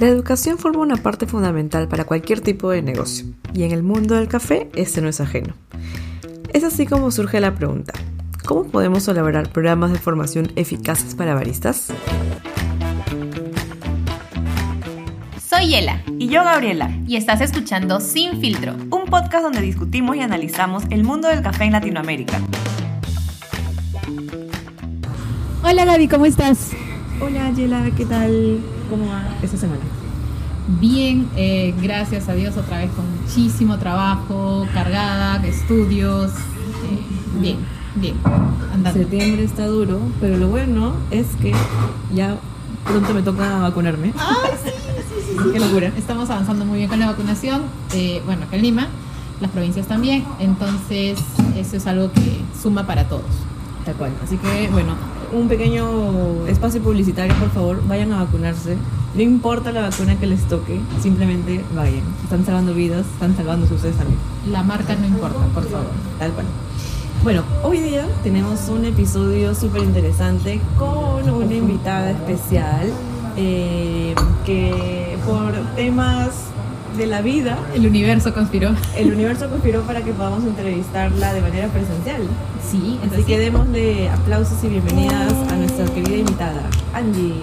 La educación forma una parte fundamental para cualquier tipo de negocio, y en el mundo del café este no es ajeno. Es así como surge la pregunta, ¿cómo podemos elaborar programas de formación eficaces para baristas? Soy Yela. Y yo, Gabriela. Y estás escuchando Sin Filtro. Un podcast donde discutimos y analizamos el mundo del café en Latinoamérica. Hola Gaby, ¿cómo estás? Hola Yela, ¿qué tal? ¿Cómo va esta semana? Bien, eh, gracias a Dios otra vez con muchísimo trabajo, cargada, estudios. eh, bien, bien. Andando. Septiembre está duro, pero lo bueno es que ya pronto me toca vacunarme. Ay, sí, sí, sí, sí. Qué locura. Estamos avanzando muy bien con la vacunación. eh, bueno, acá en Lima, las provincias también. Entonces, eso es algo que suma para todos. Tal cual. Así que, bueno, un pequeño espacio publicitario, por favor, vayan a vacunarse. No importa la vacuna que les toque, simplemente vayan. Están salvando vidas, están salvándose ustedes también. La marca no importa, por favor. Tal cual. Bueno, hoy día tenemos un episodio súper interesante con una invitada especial eh, que por temas de la vida, El universo conspiró. el universo conspiró para que podamos entrevistarla de manera presencial. Sí, Así que démosle aplausos y bienvenidas a nuestra querida invitada, Angie.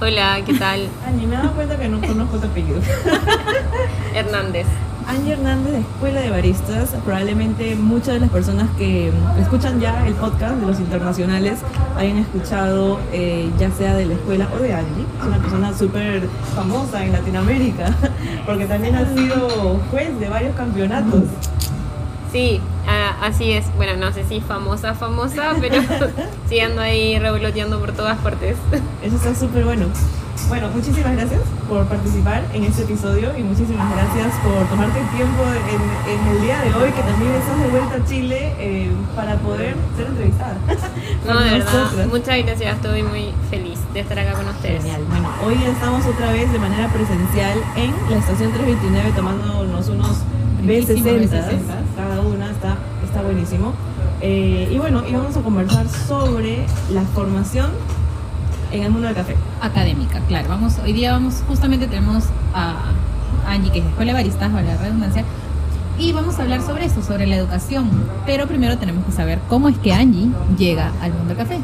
Hola, ¿qué tal? Angie, me he dado cuenta que no conozco tu apellido. Hernández. Angie Hernández de Escuela de Baristas. Probablemente muchas de las personas que escuchan ya el podcast de los internacionales hayan escuchado eh, ya sea de la escuela o de Angie. Es una persona súper famosa en Latinoamérica porque también ha sido juez de varios campeonatos. Sí, a- así es. Bueno, no sé si famosa, famosa, pero sí ando ahí revoloteando por todas partes. Eso está súper bueno. Bueno, muchísimas gracias por participar en este episodio y muchísimas gracias por tomarte el tiempo en, en el día de hoy, que también estás de vuelta a Chile eh, para poder ser entrevistada. No, de verdad, muchas gracias. Estoy muy feliz de estar acá con ustedes. Genial. Bueno, hoy estamos otra vez de manera presencial en la estación 329 tomándonos unos Riquísimos B60. B60s. Cada una está, está buenísimo. Eh, y bueno, y vamos a conversar sobre la formación en el mundo del café. académica, claro. Vamos, hoy día vamos, justamente tenemos a Angie, que es Escuela de Baristas, vale la redundancia, y vamos a hablar sobre eso, sobre la educación. Pero primero tenemos que saber cómo es que Angie llega al mundo del café.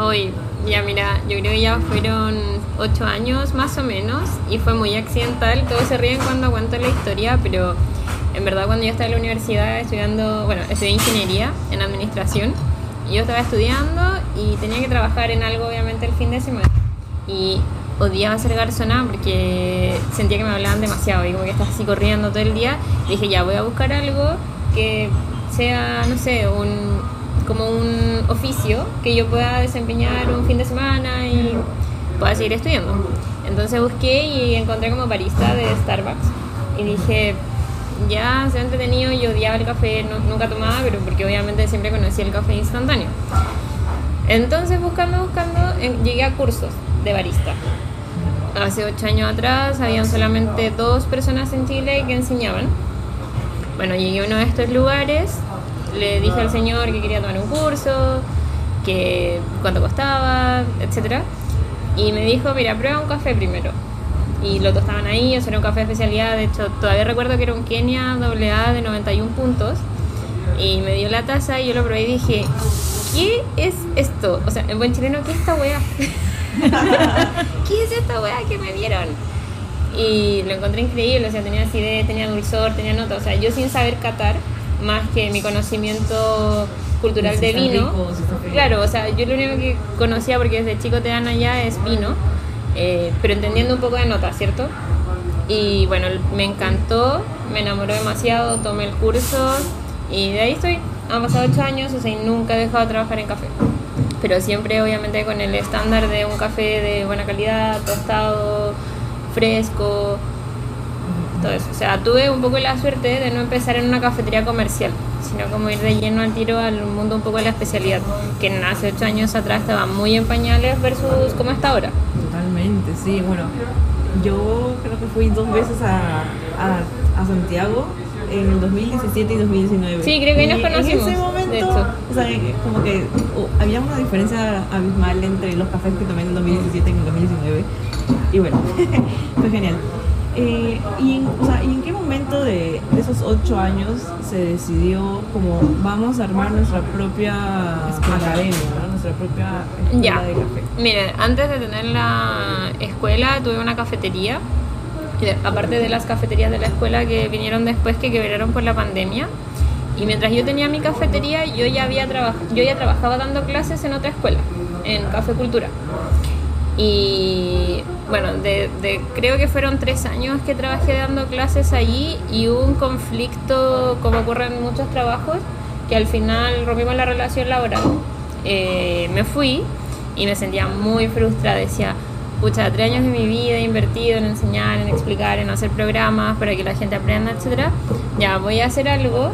Hoy, ya mira, yo creo que ya fueron ocho años más o menos y fue muy accidental. Todos se ríen cuando cuento la historia, pero en verdad cuando yo estaba en la universidad estudiando, bueno, estudié ingeniería en administración yo estaba estudiando y tenía que trabajar en algo obviamente el fin de semana y odiaba ser garzona porque sentía que me hablaban demasiado y como que estaba así corriendo todo el día. Dije, ya voy a buscar algo que sea, no sé, un como un oficio que yo pueda desempeñar un fin de semana y pueda seguir estudiando. Entonces busqué y encontré como barista de Starbucks y dije, ya se ha entretenido, yo odiaba el café, no- nunca tomaba, pero porque obviamente siempre conocí el café instantáneo. Entonces buscando, buscando, en- llegué a cursos de barista. Hace ocho años atrás habían solamente dos personas en Chile que enseñaban. Bueno, llegué a uno de estos lugares, le dije al señor que quería tomar un curso, que cuánto costaba, etcétera, y me dijo, mira, prueba un café primero. Y los dos estaban ahí, eso era un café de especialidad, de hecho todavía recuerdo que era un Kenia AA de 91 puntos, y me dio la taza y yo lo probé y dije, ¿qué es esto? O sea, en buen chileno, ¿qué es esta weá? ¿Qué es esta weá que me dieron? Y lo encontré increíble, o sea, tenía acidez, tenía dulzor, tenía nota, o sea, yo sin saber catar, más que mi conocimiento cultural de vino, rico, claro, o sea, yo lo único que conocía, porque desde chico te dan allá, es vino, eh, pero entendiendo un poco de nota, ¿cierto? Y bueno, me encantó, me enamoró demasiado, tomé el curso y de ahí estoy. Han pasado ocho años, y nunca he dejado de trabajar en café. Pero siempre, obviamente, con el estándar de un café de buena calidad, tostado, fresco, todo eso. O sea, tuve un poco la suerte de no empezar en una cafetería comercial, sino como ir de lleno al tiro al mundo un poco de la especialidad, que hace ocho años atrás estaba muy en pañales versus como está ahora. Totalmente, sí. Bueno, yo creo que fui dos veces a, a, a Santiago en el 2017 y 2019. Sí, creo que ahí nos conocimos. En ese momento o sea, como que oh, había una diferencia abismal entre los cafés que tomé en el 2017 y en el 2019. Y bueno, fue genial. Eh, y, en, o sea, ¿y en qué momento de, de esos ocho años se decidió como vamos a armar nuestra propia academia, ¿no? Nuestra propia escuela Ya. de café? Antes de tener la escuela tuve una cafetería. Aparte de las cafeterías de la escuela que vinieron después que quebraron por la pandemia. Y mientras yo tenía mi cafetería, yo ya había yo ya trabajaba dando clases en otra escuela, en Café Cultura. Y bueno, de, de- creo que fueron tres años que trabajé dando clases allí y hubo un conflicto, como ocurre en muchos trabajos, que al final rompimos la relación laboral. Eh, me fui y me sentía muy frustrada. Decía, pucha, tres años de mi vida invertido en enseñar, en explicar, en hacer programas para que la gente aprenda, etcétera. Ya voy a hacer algo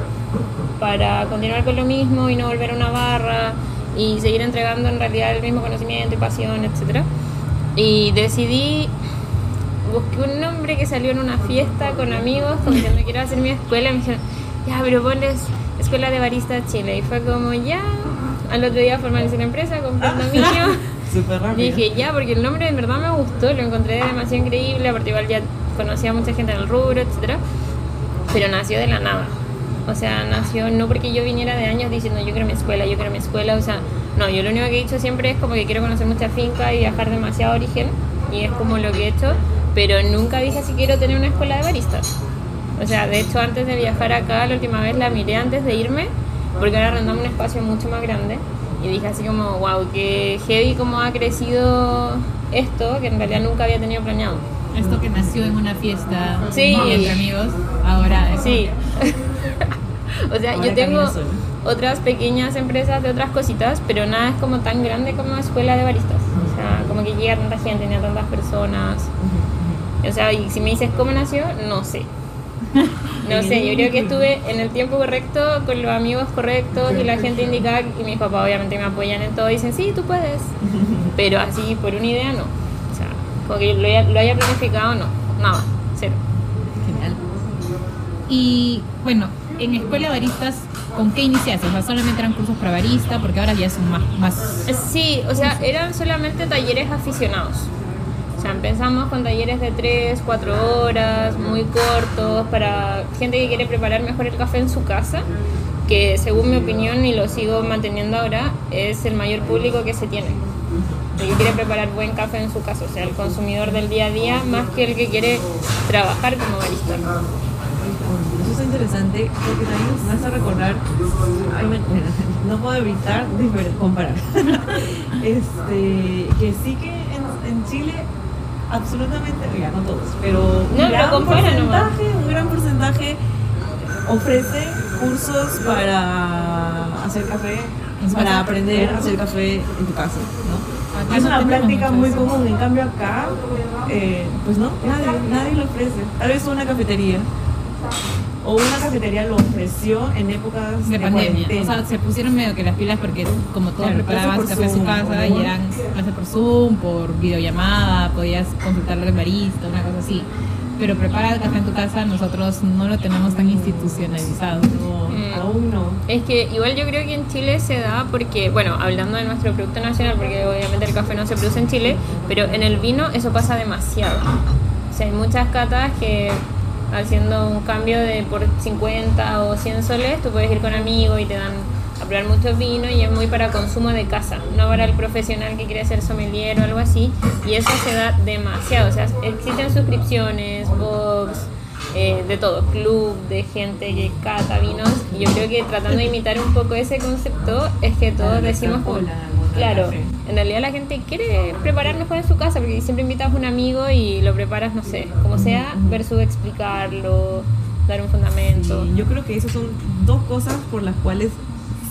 para continuar con lo mismo y no volver a una barra y seguir entregando en realidad el mismo conocimiento y pasión, etcétera. Y decidí, busqué un nombre que salió en una fiesta con amigos, como diciendo quiero hacer mi escuela, me dijeron, ya, pero ponles Escuela de Barista Chile. Y fue como, ya, al otro día formalicé la empresa, compré un dominio. Súper rápido. Dije, ya, porque el nombre en verdad me gustó, lo encontré demasiado increíble, aparte igual ya conocía a mucha gente en el rubro, etcétera Pero nació de la nada. O sea, nació no porque yo viniera de años diciendo yo quiero mi escuela, yo quiero mi escuela, o sea, no, yo lo único que he dicho siempre es como que quiero conocer mucha finca y viajar demasiado a origen, y es como lo que he hecho, pero nunca dije si quiero tener una escuela de baristas. O sea, de hecho, antes de viajar acá, la última vez la miré antes de irme, porque ahora arrendamos un espacio mucho más grande. Y dije así como, wow, que heavy como ha crecido esto, que en realidad nunca había tenido planeado. Esto que nació en una fiesta Sí. entre amigos, ahora es Sí. o sea, Ahora yo tengo otras pequeñas empresas de otras cositas, pero nada es como tan grande como escuela de baristas. O sea, como que llega tanta gente, ni a tantas personas. O sea, y si me dices cómo nació, no sé. No sé, yo creo que estuve en el tiempo correcto, con los amigos correctos y la gente indicada, y mis papás obviamente me apoyan en todo y dicen, sí, tú puedes. Pero así, por una idea, no. O sea, como que lo haya, lo haya planificado, no. Nada, cero. Genial. Y bueno, en Escuela de Baristas, ¿con qué iniciaste? O sea, solamente eran cursos para barista, porque ahora ya son más... más Sí, o sea, eran solamente talleres aficionados. O sea, empezamos con talleres de 3, 4 horas, muy cortos, para gente que quiere preparar mejor el café en su casa, que según mi opinión, y lo sigo manteniendo ahora, es el mayor público que se tiene. El que quiere preparar buen café en su casa, o sea, el consumidor del día a día, más que el que quiere trabajar como barista. Eso es interesante porque también me hace recordar, no puedo evitar comparar, este, que sí que en, en Chile absolutamente, ya no todos, pero un gran porcentaje, un gran porcentaje ofrece cursos para hacer café, para aprender a hacer café en tu casa, ¿no? Acá es no una práctica muy común, en cambio acá, eh, pues no, nadie, nadie lo ofrece. Tal vez una cafetería. O una cafetería lo ofreció en épocas de de, pandemia. cuarentena. O sea, se pusieron medio que las pilas porque como todos Claro, preparaban café en su casa y eran clases por Zoom, por videollamada, podías consultarle al barista, una cosa así. Pero prepara el café en tu casa, nosotros no lo tenemos tan institucionalizado. No, Mm. aún no. Es que igual yo creo que en Chile se da porque, bueno, hablando de nuestro producto nacional, porque obviamente el café no se produce en Chile, pero en el vino eso pasa demasiado. O sea, hay muchas catas que haciendo un cambio de por 50 o 100 soles, tú puedes ir con amigos y te dan a probar mucho vino y es muy para consumo de casa, no para el profesional que quiere ser sommelier o algo así. Y eso se da demasiado. O sea, existen suscripciones, box, eh, de todo, club de gente que cata vinos. Y yo creo que tratando de imitar un poco ese concepto es que todos decimos como, claro, en realidad la gente quiere preparar mejor en su casa porque siempre invitas a un amigo y lo preparas, no sé, como sea, versus explicarlo, dar un fundamento. Y yo creo que esas son dos cosas por las cuales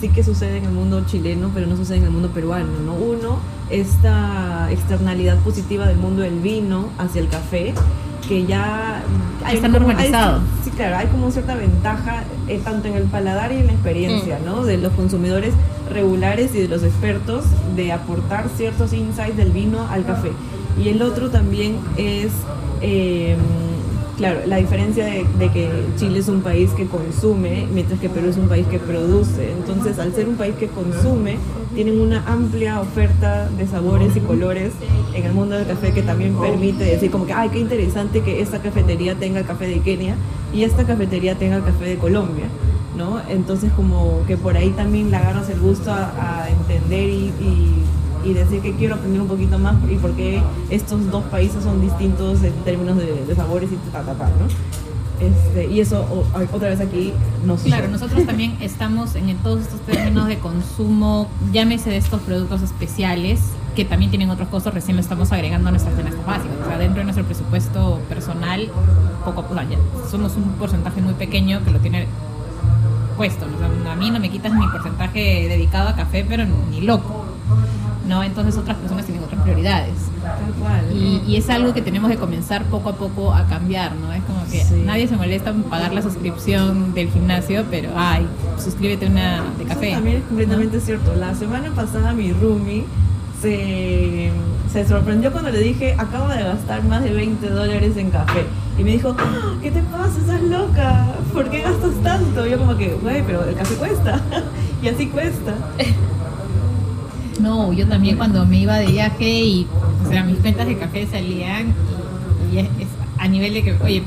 sí que sucede en el mundo chileno, pero no sucede en el mundo peruano, ¿no? Uno, esta externalidad positiva del mundo del vino hacia el café, que ya... Está como- normalizado. sí, claro, hay como cierta ventaja eh, tanto en el paladar y en la experiencia, Mm. ¿no? De los consumidores regulares y de los expertos de aportar ciertos insights del vino al café. Y el otro también es... eh, claro, la diferencia de, que Chile es un país que consume, mientras que Perú es un país que produce. Entonces, al ser un país que consume, tienen una amplia oferta de sabores y colores en el mundo del café que también permite decir como que, ay, qué interesante que esta cafetería tenga café de Kenia y esta cafetería tenga café de Colombia. ¿no? Entonces como que por ahí también le agarras el gusto a, entender y- y decir que quiero aprender un poquito más y por qué estos dos países son distintos en términos de, de sabores y ta, ta, ta, ¿no? Este, y eso otra vez aquí nos Claro, nosotros también estamos en todos estos términos de consumo, llámese de estos productos especiales, que también tienen otros costos, recién lo estamos agregando a nuestras canastas básicas. O sea, dentro de nuestro presupuesto personal, poco, o sea, ya somos un porcentaje muy pequeño que lo tiene puesto. O sea, a mí no me quitas mi porcentaje dedicado a café, pero ni loco. ¿No? Entonces otras personas tienen otras prioridades. Tal cual. Y, y es algo que tenemos que comenzar poco a poco a cambiar, ¿no? Es como que Sí. nadie se molesta en pagar la suscripción del gimnasio, pero ay, suscríbete a una de Eso café. también es completamente cierto. La semana pasada mi roomie se, se sorprendió cuando le dije, acabo de gastar más de 20 dólares en café. Y me dijo, "Ah, ¿qué te pasa? Estás loca. ¿Por qué gastas tanto? Y yo como que, güey, pero el café cuesta. y así cuesta. No, yo también cuando me iba de viaje y, o sea, mis cuentas de café salían y, es, es a nivel de que, oye,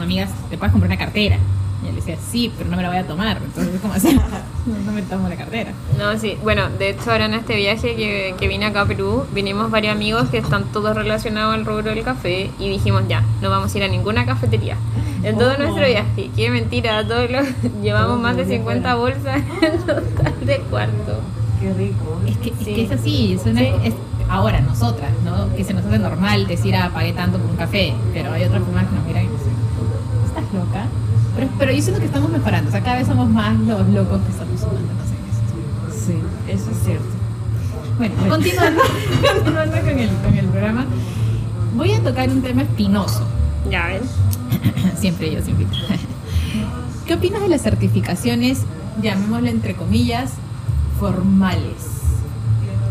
amigas, te puedes comprar una cartera. Y le decía, sí, pero no me la voy a tomar. Entonces, ¿cómo así? No, no me tomo la cartera. No, sí. Bueno, de hecho ahora en este viaje que, que vine acá a Perú, vinimos varios amigos que están todos relacionados al rubro del café y dijimos ya, no vamos a ir a ninguna cafetería. En todo Oh. nuestro viaje, qué mentira, todos los, llevamos Todos más de los días 50 bolsas en total de cuarto. Qué rico. Es que, es, Sí. que es así, es una- Sí. es- ahora nosotras, ¿no? Que se nos hace normal decir, ah, pagué tanto por un café, pero hay otras personas que nos miran y dicen, ¿estás loca? Pero, pero yo siento que estamos mejorando, o sea, cada vez somos más los locos que estamos sumándonos en esto. Sí, eso es cierto. Bueno, continuando, continuando con, el, con el programa, voy a tocar un tema espinoso. Ya ven. Siempre yo, siempre. ¿Qué opinas de las certificaciones, llamémosle entre comillas, formales?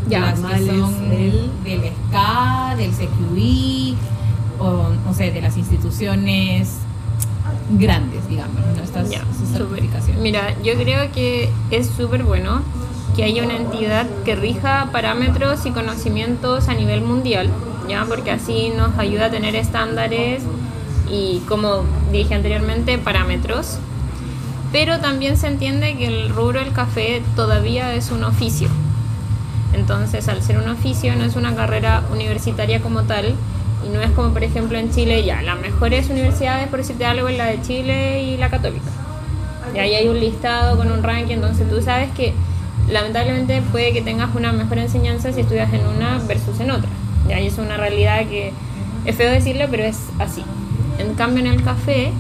Ya, las que formales son del- del SCA, del CQI, o no sé, de las instituciones grandes, digamos, ¿no? Estas, Ya. Mira, yo creo que es súper bueno que haya una entidad que rija parámetros y conocimientos a nivel mundial, ya, porque así nos ayuda a tener estándares y, como dije anteriormente, parámetros. Pero también se entiende que el rubro del café todavía es un oficio. Entonces, al ser un oficio, no es una carrera universitaria como tal, y no es como, por ejemplo, en Chile, ya, las mejores universidades, por decirte algo, es la de Chile y la católica. Y ahí hay un listado con un ranking, entonces tú sabes que lamentablemente puede que tengas una mejor enseñanza si estudias en una versus en otra. Y ahí es una realidad que es feo decirlo, pero es así. En cambio, en el café,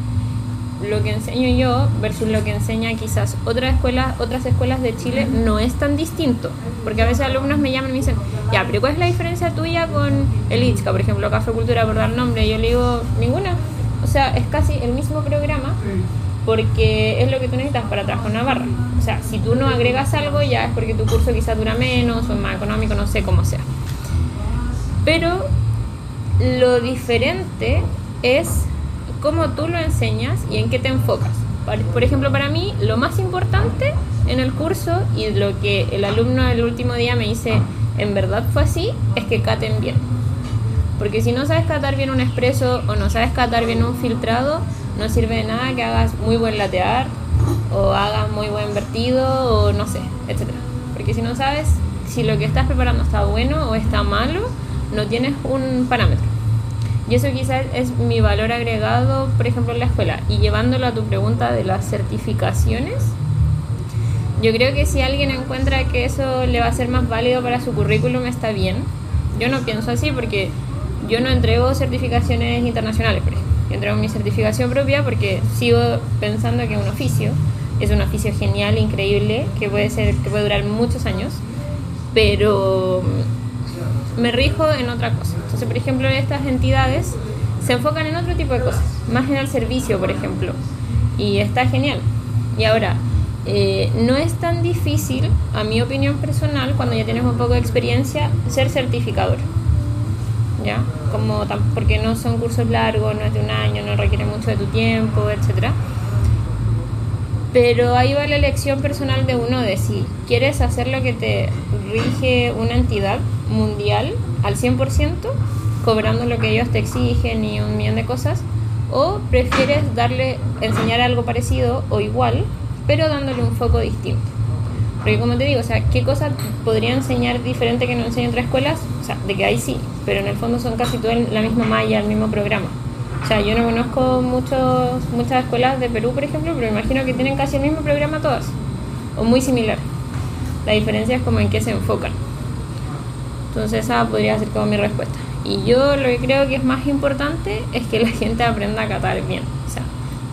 lo que enseño yo versus lo que enseña quizás otras escuelas, otras escuelas de Chile no es tan distinto. Porque a veces alumnos me llaman y me dicen, ya, pero ¿cuál es la diferencia tuya con el ICHCA, por ejemplo, Café Cultura, por dar nombre? Yo le digo, ninguna. O sea, es casi el mismo programa porque es lo que tú necesitas para trabajar una barra. O sea, si tú no agregas algo ya es porque tu curso quizás dura menos o es más económico, no sé cómo sea. Pero lo diferente es cómo tú lo enseñas y en qué te enfocas. Por ejemplo, para mí, lo más importante en el curso y lo que el alumno el último día me dice, en verdad fue así, es que caten bien. Porque si no sabes catar bien un expreso o no sabes catar bien un filtrado, no sirve de nada que hagas muy buen latear o hagas muy buen vertido o no sé, etcétera. Porque si no sabes si lo que estás preparando está bueno o está malo, no tienes un parámetro. Y eso quizás es mi valor agregado, por ejemplo, en la escuela. Y llevándolo a tu pregunta de las certificaciones, yo creo que si alguien encuentra que eso le va a ser más válido para su currículum, está bien. Yo no pienso así porque yo no entrego certificaciones internacionales, por ejemplo. Entrego mi certificación propia porque sigo pensando que un oficio es un oficio genial, increíble, que puede ser, que puede durar muchos años, pero me rijo en otra cosa. Entonces, por ejemplo, estas entidades se enfocan en otro tipo de cosas, más en el servicio, por ejemplo, y está genial. Y ahora, eh, no es tan difícil, a mi opinión personal, cuando ya tienes un poco de experiencia, ser certificador. ¿ya? Como porque no son cursos largos, no es de un año, no requiere mucho de tu tiempo, etcétera. Pero ahí va la elección personal de uno de si quieres hacer lo que te rige una entidad mundial al 100%, cobrando lo que ellos te exigen y un millón de cosas, o prefieres darle, enseñar algo parecido o igual, pero dándole un foco distinto. Porque como te digo, o sea, ¿qué cosas podría enseñar diferente que no enseña otras escuelas? O sea, de que ahí sí, pero en el fondo son casi todas la misma malla, el mismo programa. O sea, yo no conozco muchos, muchas escuelas de Perú, por ejemplo, pero imagino que tienen casi el mismo programa todas, o muy similar. La diferencia es como en qué se enfocan. Entonces esa podría ser como mi respuesta. Y yo lo que creo que es más importante es que la gente aprenda a catar bien. O sea,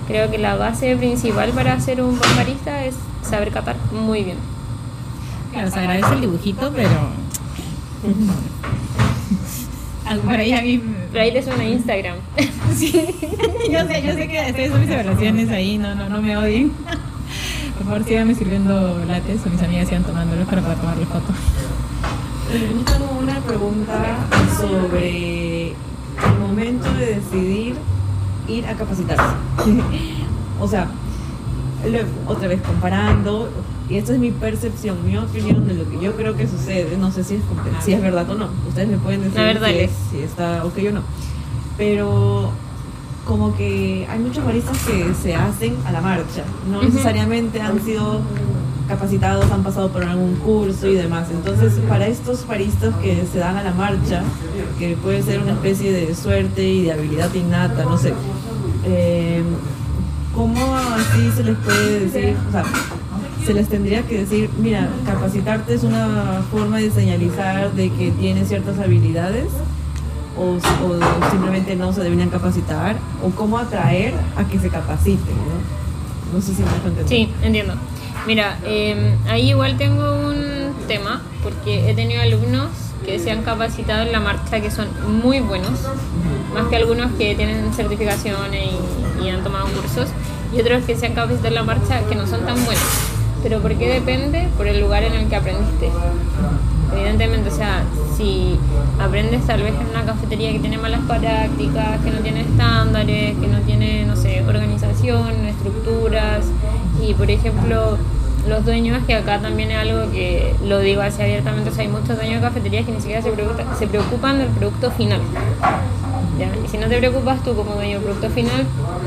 creo que la base principal para ser un buen barista es saber catar muy bien. Claro, se agradece el dibujito, pero. Por ahí a mí. Pero ahí te suena Instagram. Sí. Yo sé, yo sé que estoy haciendo mis evaluaciones ahí, no, no, no me odien. Por favor, síganme sirviendo lates o mis amigas sigan tomándolos para poder tomarle foto. Tengo una pregunta sobre el momento de decidir ir a capacitarse. o sea, lo- otra vez comparando, y esto es mi percepción, mi opinión de lo que yo creo que sucede. No sé si es, si es verdad o no. Ustedes me pueden decir si, es- si está ok o no. Pero como que hay muchos baristas que se hacen a la marcha. No necesariamente han sido capacitados, han pasado por algún curso y demás. Entonces, para estos baristas que se dan a la marcha, que puede ser una especie de suerte y de habilidad innata, no sé, eh, ¿cómo así se les puede decir? O sea, se les tendría que decir, mira, capacitarte es una forma de señalizar de que tienes ciertas habilidades o, simplemente no se deberían capacitar o cómo atraer a que se capaciten, ¿no? No sé si me entender. Sí, entiendo. Mira, eh, ahí igual tengo un tema, porque he tenido alumnos que se han capacitado en la marcha que son muy buenos, más que algunos que tienen certificaciones y, han tomado cursos, y otros que se han capacitado en la marcha que no son tan buenos. Pero ¿por qué depende? Por el lugar en el que aprendiste. Evidentemente, o sea, si aprendes tal vez en una cafetería que tiene malas prácticas, que no tiene estándares, que no tiene, no sé, organización, estructuras, y por ejemplo, los dueños, que acá también es algo que lo digo así abiertamente, o sea, hay muchos dueños de cafeterías que ni siquiera se, preocupa- se preocupan del producto final. ¿ya? Y si no te preocupas tú como dueño del producto final,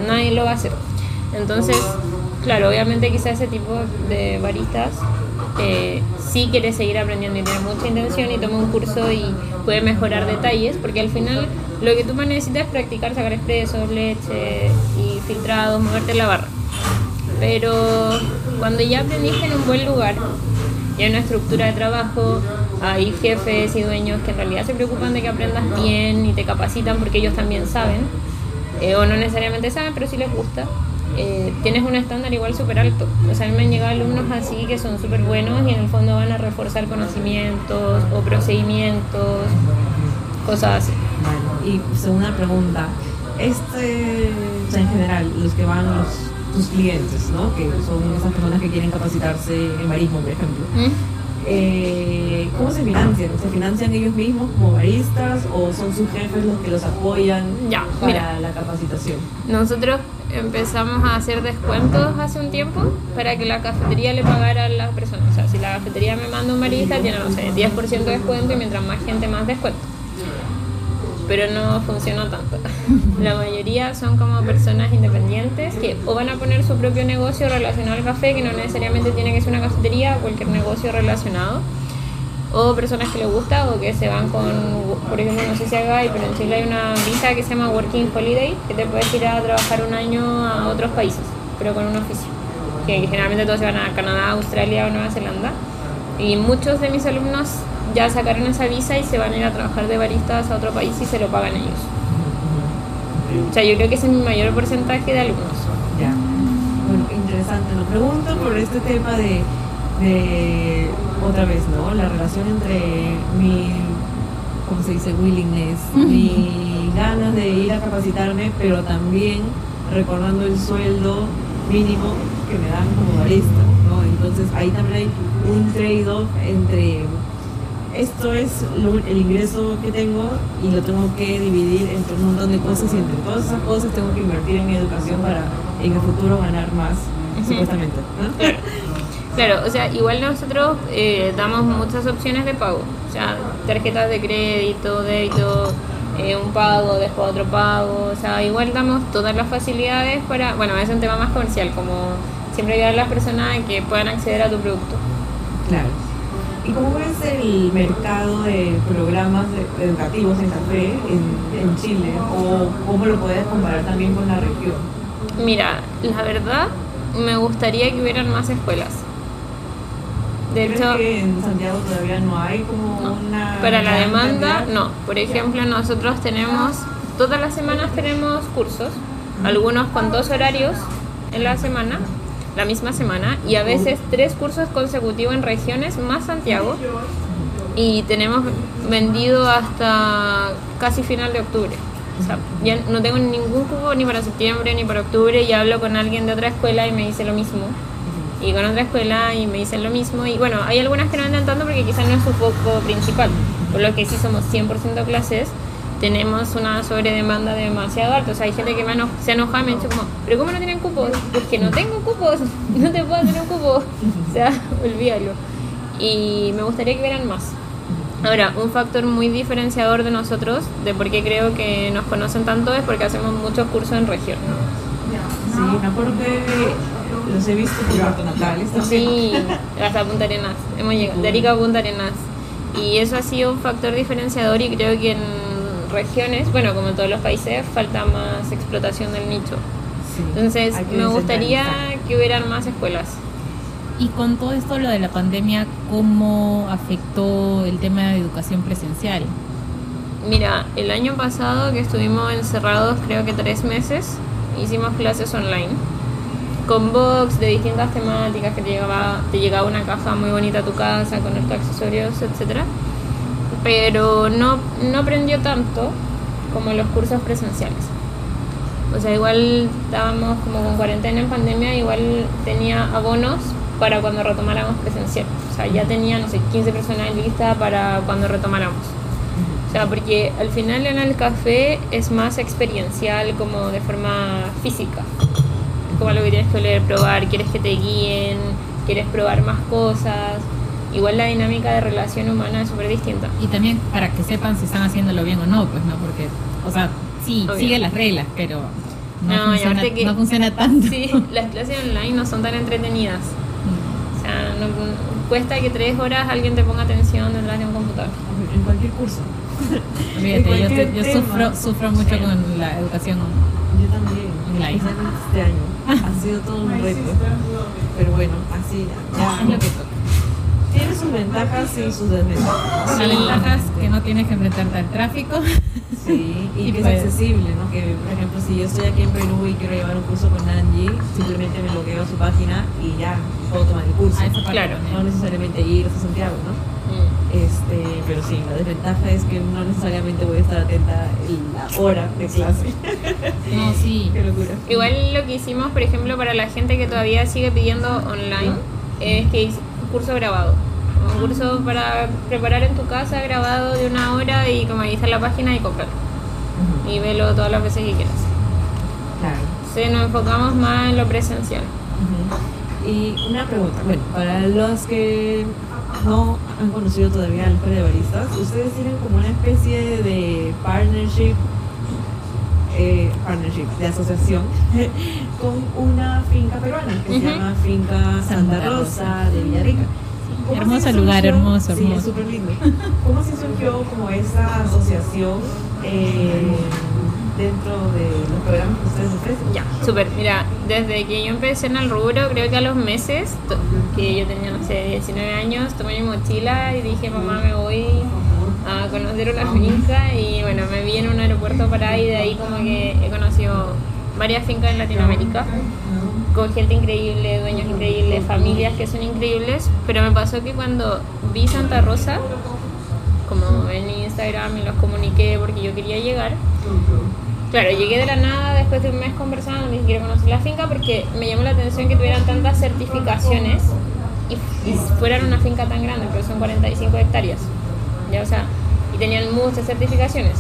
nadie lo va a hacer. Entonces, claro, obviamente quizá ese tipo de baristas eh, sí quiere seguir aprendiendo y tiene mucha intención y toma un curso y puede mejorar detalles, porque al final lo que tú más necesitas es practicar sacar expresos, leche y filtrados, moverte la barra. Pero cuando ya aprendiste en un buen lugar, y hay una estructura de trabajo, hay jefes y dueños que en realidad se preocupan de que aprendas bien y te capacitan porque ellos también saben, eh, o no necesariamente saben, pero sí les gusta. eh, tienes un estándar igual súper alto. O sea, a mí me han llegado alumnos así que son súper buenos y en el fondo van a reforzar conocimientos o procedimientos, cosas así. Y segunda pregunta, este, o sea, en general, los que van, los, tus clientes, ¿no? Que son esas personas que quieren capacitarse en barismo, por ejemplo. ¿Mm? Eh, ¿Cómo se financian? ¿Se financian ellos mismos como baristas o son sus jefes los que los apoyan Ya, para mira. la capacitación? Nosotros empezamos a hacer descuentos hace un tiempo para que la cafetería le pagara a las personas. O sea, si la cafetería me manda un barista, tiene, no sé, 10% de descuento y mientras más gente, más descuento. Pero no funcionó tanto. La mayoría son como personas independientes que o van a poner su propio negocio relacionado al café, que no necesariamente tiene que ser una cafetería, cualquier negocio relacionado o personas que les gusta o que se van con, por ejemplo, no sé si acá hay, pero en Chile hay una visa que se llama Working Holiday, que te puedes ir a trabajar un año a otros países, pero con un oficio. Que generalmente todos se van a Canadá, Australia o Nueva Zelanda. Y muchos de mis alumnos ya sacaron esa visa y se van a ir a trabajar de baristas a otro país y se lo pagan ellos. O sea, yo creo que ese es mi mayor porcentaje de alumnos. Ya. Bueno, interesante. Lo pregunto por este tema de, de, otra vez, ¿no? La relación entre mi, ¿cómo se dice? Willingness, mi ganas de ir a capacitarme, pero también recordando el sueldo mínimo que me dan como barista, ¿no? Entonces ahí también hay un trade-off entre esto es lo- el ingreso que tengo y lo tengo que dividir entre un montón de cosas y entre todas esas cosas tengo que invertir en mi educación para en el futuro ganar más, supuestamente. ¿no? Claro. Claro, o sea, igual nosotros eh, damos muchas opciones de pago. O sea, tarjetas de crédito, débito, eh, un pago, después otro pago. O sea, igual damos todas las facilidades para. Bueno, es un tema más comercial, como siempre ayudar a las personas a que puedan acceder a tu producto. Claro. ¿Y cómo es el mercado de programas educativos en café en, en Chile? ¿O cómo lo puedes comparar también con la región? Mira, la verdad, me gustaría que hubieran más escuelas. De ¿Crees hecho, que en Santiago todavía no hay como No. una... Para la demanda, cantidad? no. Por ejemplo, nosotros tenemos, todas las semanas tenemos cursos, algunos con dos horarios en la semana, la misma semana, y a veces tres cursos consecutivos en regiones más Santiago. Y tenemos vendido hasta casi final de octubre. O sea, ya no tengo ningún cupo ni para septiembre ni para octubre y hablo con alguien de otra escuela y me dice lo mismo y con otra escuela y me dicen lo mismo. Y bueno, hay algunas que no venden tanto porque quizás no es su foco principal. Por lo que sí somos 100% clases, tenemos una sobredemanda demasiado alta. O sea, hay gente que me eno- se enoja y me dice como, pero ¿cómo no tienen cupos? Es que no tengo cupos, no te puedo tener un cupo. O sea, olvídalo. Y me gustaría que hubieran más. Ahora, un factor muy diferenciador de nosotros, de por qué creo que nos conocen tanto, es porque hacemos muchos cursos en región. Sí, me acuerdo que los he visto por Puerto Natales también. Sí, hasta Punta Arenas. Hemos llegado de Arica a Punta Arenas. Y eso ha sido un factor diferenciador y creo que en regiones, bueno, como en todos los países, falta más explotación del nicho. Sí, Entonces, me gustaría que hubieran más escuelas. Y con todo esto, lo de la pandemia, ¿cómo afectó el tema de educación presencial? Mira, el año pasado que estuvimos encerrados, creo que tres meses, hicimos clases online. Con box de distintas temáticas que te llegaba, te llegaba una caja muy bonita a tu casa con estos accesorios, etcétera. Pero no, no aprendió tanto como los cursos presenciales. O sea, igual estábamos como con cuarentena en pandemia, igual tenía abonos para cuando retomáramos presencial. O sea, ya tenía, no sé, 15 personas listas para cuando retomáramos. O sea, porque al final en el café es más experiencial, como de forma física. Es como lo que tienes que oler, probar, quieres que te guíen, quieres probar más cosas. Igual la dinámica de relación humana es súper distinta. Y también para que sepan si están haciéndolo bien o no, pues no, porque, o sea, sí, Obvio. sigue las reglas, pero no, funciona, aparte que- no funciona tanto. Sí, las clases online no son tan entretenidas. O sea, no, cuesta que tres horas alguien te ponga atención detrás de un computador. En cualquier curso. Olvídate, yo, estoy- yo sufro, sufro mucho con la educación. Yo también, Online. este año. Ha sido todo un reto. Pero bueno, así ya. Es lo que toca. Sus ventajas y sus desventajas. La ventaja es que no tienes que enfrentarte al tráfico. Sí, y, Y que es pues- accesible, ¿no? Que, por ejemplo, si yo estoy aquí en Perú y quiero llevar un curso con Angie, simplemente me bloqueo su página y ya puedo tomar el curso. A esa parte Claro. No necesariamente ir a Santiago, ¿no? Mm. Este, pero sí, la desventaja es que no necesariamente voy a estar atenta en la hora de clase. No, sí. Qué locura. Igual lo que hicimos, por ejemplo, para la gente que todavía sigue pidiendo online, es que hice un curso grabado. Un curso para preparar en tu casa grabado de una hora y como ahí está la página y comprarlo. Y verlo todas las veces que quieras. Claro. Se nos enfocamos más en lo presencial. Y una pregunta, bueno, para los que no han conocido todavía la escuela de baristas, ustedes tienen como una especie de partnership, eh, partnership, de asociación con una finca peruana que se llama Finca Santa Rosa de Villarrica. ¿Cómo Hermoso así lugar, surgió- hermoso, Sí, hermoso. es súper lindo. ¿Cómo así surgió como esa asociación eh, dentro de los programas que ustedes ofrecen? Ya, súper. Mira, desde que yo empecé en el rubro, creo que a los meses, que yo tenía, no sé, 19 años, tomé mi mochila y dije, mamá, me voy a conocer una finca. Y bueno, me vi en un aeropuerto para y de ahí como que he conocido varias fincas en Latinoamérica con gente increíble, dueños increíbles, familias que son increíbles. Pero me pasó que cuando vi Santa Rosa, como en Instagram y los comuniqué porque yo quería llegar, Claro, llegué de la nada después de un mes conversando, ni siquiera conocí la finca porque me llamó la atención que tuvieran tantas certificaciones y, y fueran una finca tan grande, porque son 45 hectáreas. ya, o sea, y tenían muchas certificaciones,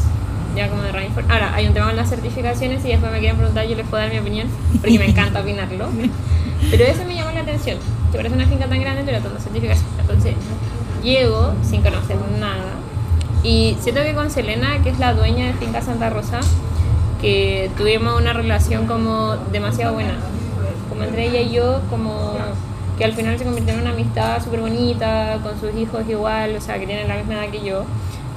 ya como de Rainforest. Ahora, hay un tema con las certificaciones y después me quieren preguntar, yo les puedo dar mi opinión, porque me encanta opinarlo. Pero eso me llamó la atención, que parece una finca tan grande, pero tantas certificaciones. Entonces, llego sin conocer nada. Y siento que con Selena, que es la dueña de Finca Santa Rosa, que tuvimos una relación como demasiado buena. Como entre ella y yo, como que al final se convirtió en una amistad súper bonita, con sus hijos igual, o sea, que tienen la misma edad que yo.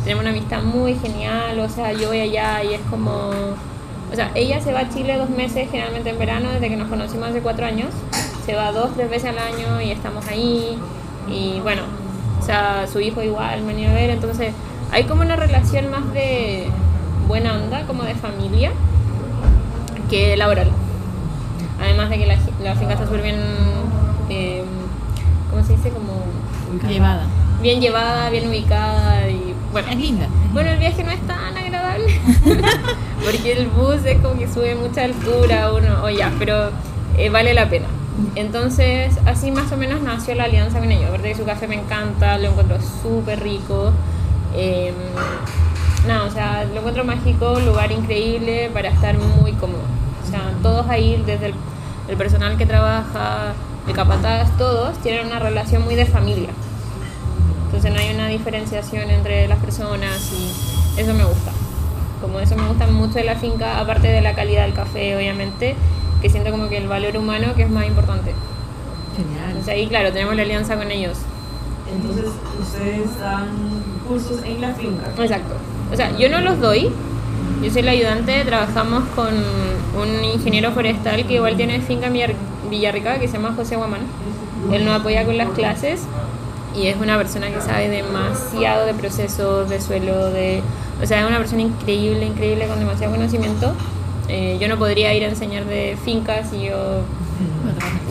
Tenemos una amistad muy genial, o sea, yo voy allá y es como... O sea, ella se va a Chile dos meses, generalmente en verano, desde que nos conocimos hace cuatro años. Se va dos, tres veces al año y estamos ahí. Y bueno, o sea, su hijo igual me venía a ver, entonces hay como una relación más de buena onda, como de familia, que laboral. Además de que la, la finca está súper bien, eh, ¿cómo se dice? Como Llevada. bien llevada, bien ubicada y bueno. Es linda. Bueno, el viaje no es tan agradable porque el bus es como que sube mucha altura uno, o ya, pero eh, vale la pena. Entonces, así más o menos nació la alianza con ellos. Aparte su café me encanta, lo encuentro súper rico. Eh, no, o sea, lo encuentro mágico, lugar increíble para estar muy cómodo. O sea, todos ahí, desde el, el personal que trabaja, el capataz, todos tienen una relación muy de familia. Entonces no hay una diferenciación entre las personas y eso me gusta. Como eso me gusta mucho de la finca, aparte de la calidad del café, obviamente, que siento como que el valor humano que es más importante. Genial. Entonces ahí, claro, tenemos la alianza con ellos. Entonces, ustedes dan cursos en la finca. Exacto. O sea, yo no los doy. Yo soy la ayudante, trabajamos con un ingeniero forestal que igual tiene finca en Villar- Villarrica, que se llama José Guamán. Él nos apoya con las clases y es una persona que sabe demasiado de procesos, de suelo, de... O sea, es una persona increíble, increíble, con demasiado conocimiento. Eh, yo no podría ir a enseñar de fincas y yo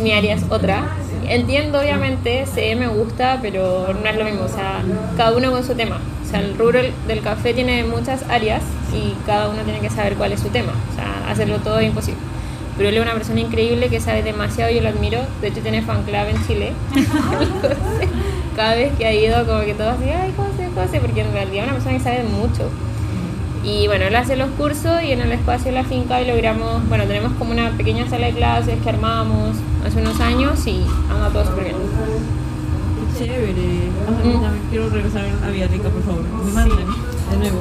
mi área es otra. Entiendo, obviamente, sé, me gusta, pero no es lo mismo. O sea, cada uno con su tema. O sea, el rubro del café tiene muchas áreas y cada uno tiene que saber cuál es su tema. O sea, hacerlo todo es imposible. Pero él es una persona increíble que sabe demasiado, yo lo admiro. De hecho, tiene fan club en Chile. Cada vez que ha ido, como que todos así, ay, José, José, porque en realidad es una persona que sabe mucho. Y bueno, él hace los cursos y en el espacio de la finca y logramos, bueno, tenemos como una pequeña sala de clases que armamos hace unos años y anda todo súper bien. Qué chévere. Mm. también quiero regresar a Villarrica, por favor. Me mandan de nuevo.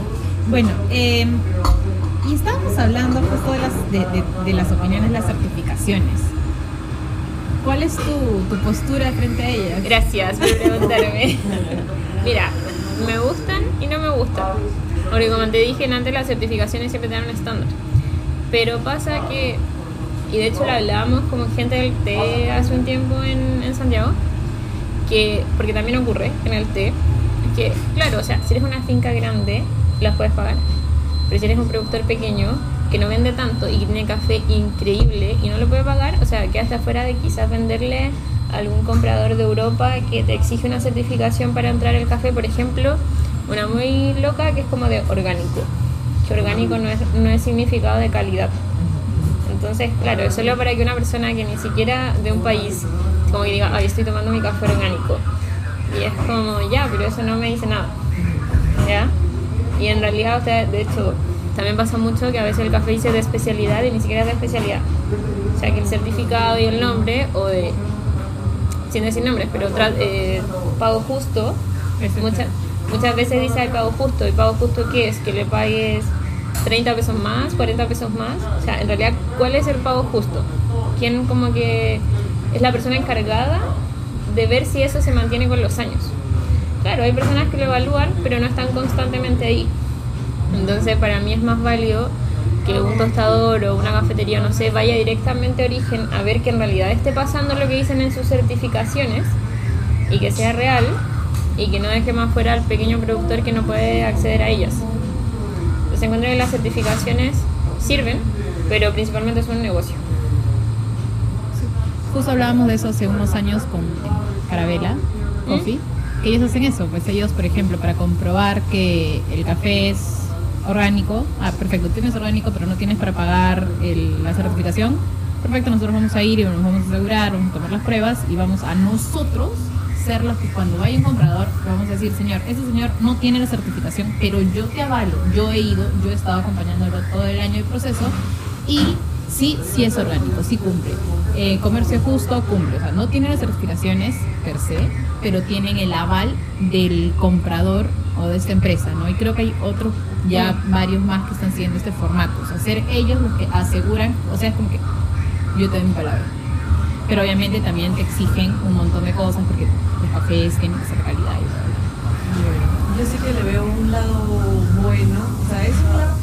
Bueno, eh, y estábamos hablando justo de las, de, de- de las opiniones, las certificaciones. ¿Cuál es tu, tu postura frente a ellas? Gracias por preguntarme. Mira, me gustan y no me gustan. Porque como te dije antes, las certificaciones siempre tienen un estándar. Pero pasa que, y de hecho lo hablábamos como gente del té hace un tiempo en, en Santiago, que, porque también ocurre en el té, que claro, o sea, si eres una finca grande, las puedes pagar. Pero si eres un productor pequeño que no vende tanto y que tiene café increíble y no lo puede pagar, o sea, quedaste afuera de quizás venderle a algún comprador de Europa que te exige una certificación para entrar al café, por ejemplo, una muy loca que es como de orgánico. Que orgánico no es, no es significado de calidad. Entonces, claro, es solo para que una persona que ni siquiera de un país, como que diga, ay, estoy tomando mi café orgánico. Y es como, ya, pero eso no me dice nada. ¿Ya? Y en realidad, o de hecho, también pasa mucho que a veces el café dice de especialidad y ni siquiera es de especialidad. O sea, que el certificado y el nombre, o de, sin decir nombres, pero eh, pago justo, muchas, muchas veces dice el pago justo. ¿Y pago justo qué es? Que le pagues 30 pesos más, 40 pesos más. O sea, en realidad, ¿cuál es el pago justo? ¿Quién como que es la persona encargada de ver si eso se mantiene con los años? Claro, hay personas que lo evalúan, pero no están constantemente ahí. Entonces, para mí es más válido que un tostador o una cafetería, no sé, vaya directamente a origen a ver que en realidad esté pasando lo que dicen en sus certificaciones y que sea real y que no deje más fuera al pequeño productor que no puede acceder a ellas. Entonces, encuentro que las certificaciones sirven, pero principalmente son un negocio. Justo hablábamos de eso hace unos años con Carabela Coffee, que ellos hacen eso, pues ellos, por ejemplo, para comprobar que el café es orgánico, ah, perfecto, tienes orgánico, pero no tienes para pagar el- la certificación, perfecto, nosotros vamos a ir y nos vamos a asegurar, vamos a tomar las pruebas y vamos a nosotros ser los que cuando vaya un comprador vamos a decir, señor, ese señor no tiene la certificación, pero yo te avalo, yo he ido, yo he estado acompañándolo todo el año de proceso y sí, sí es orgánico, sí cumple. Eh, comercio justo cumple, o sea, no tiene las certificaciones per se, pero tienen el aval del comprador o de esta empresa, ¿no? Y creo que hay otros, ya varios más que están siguiendo este formato, o sea, ser ellos los que aseguran, o sea, es como que yo te doy mi palabra. Pero obviamente también te exigen un montón de cosas porque los cafés tienen que ser calidad y. Bueno, yo sí que le veo un lado bueno, o sea, es un lado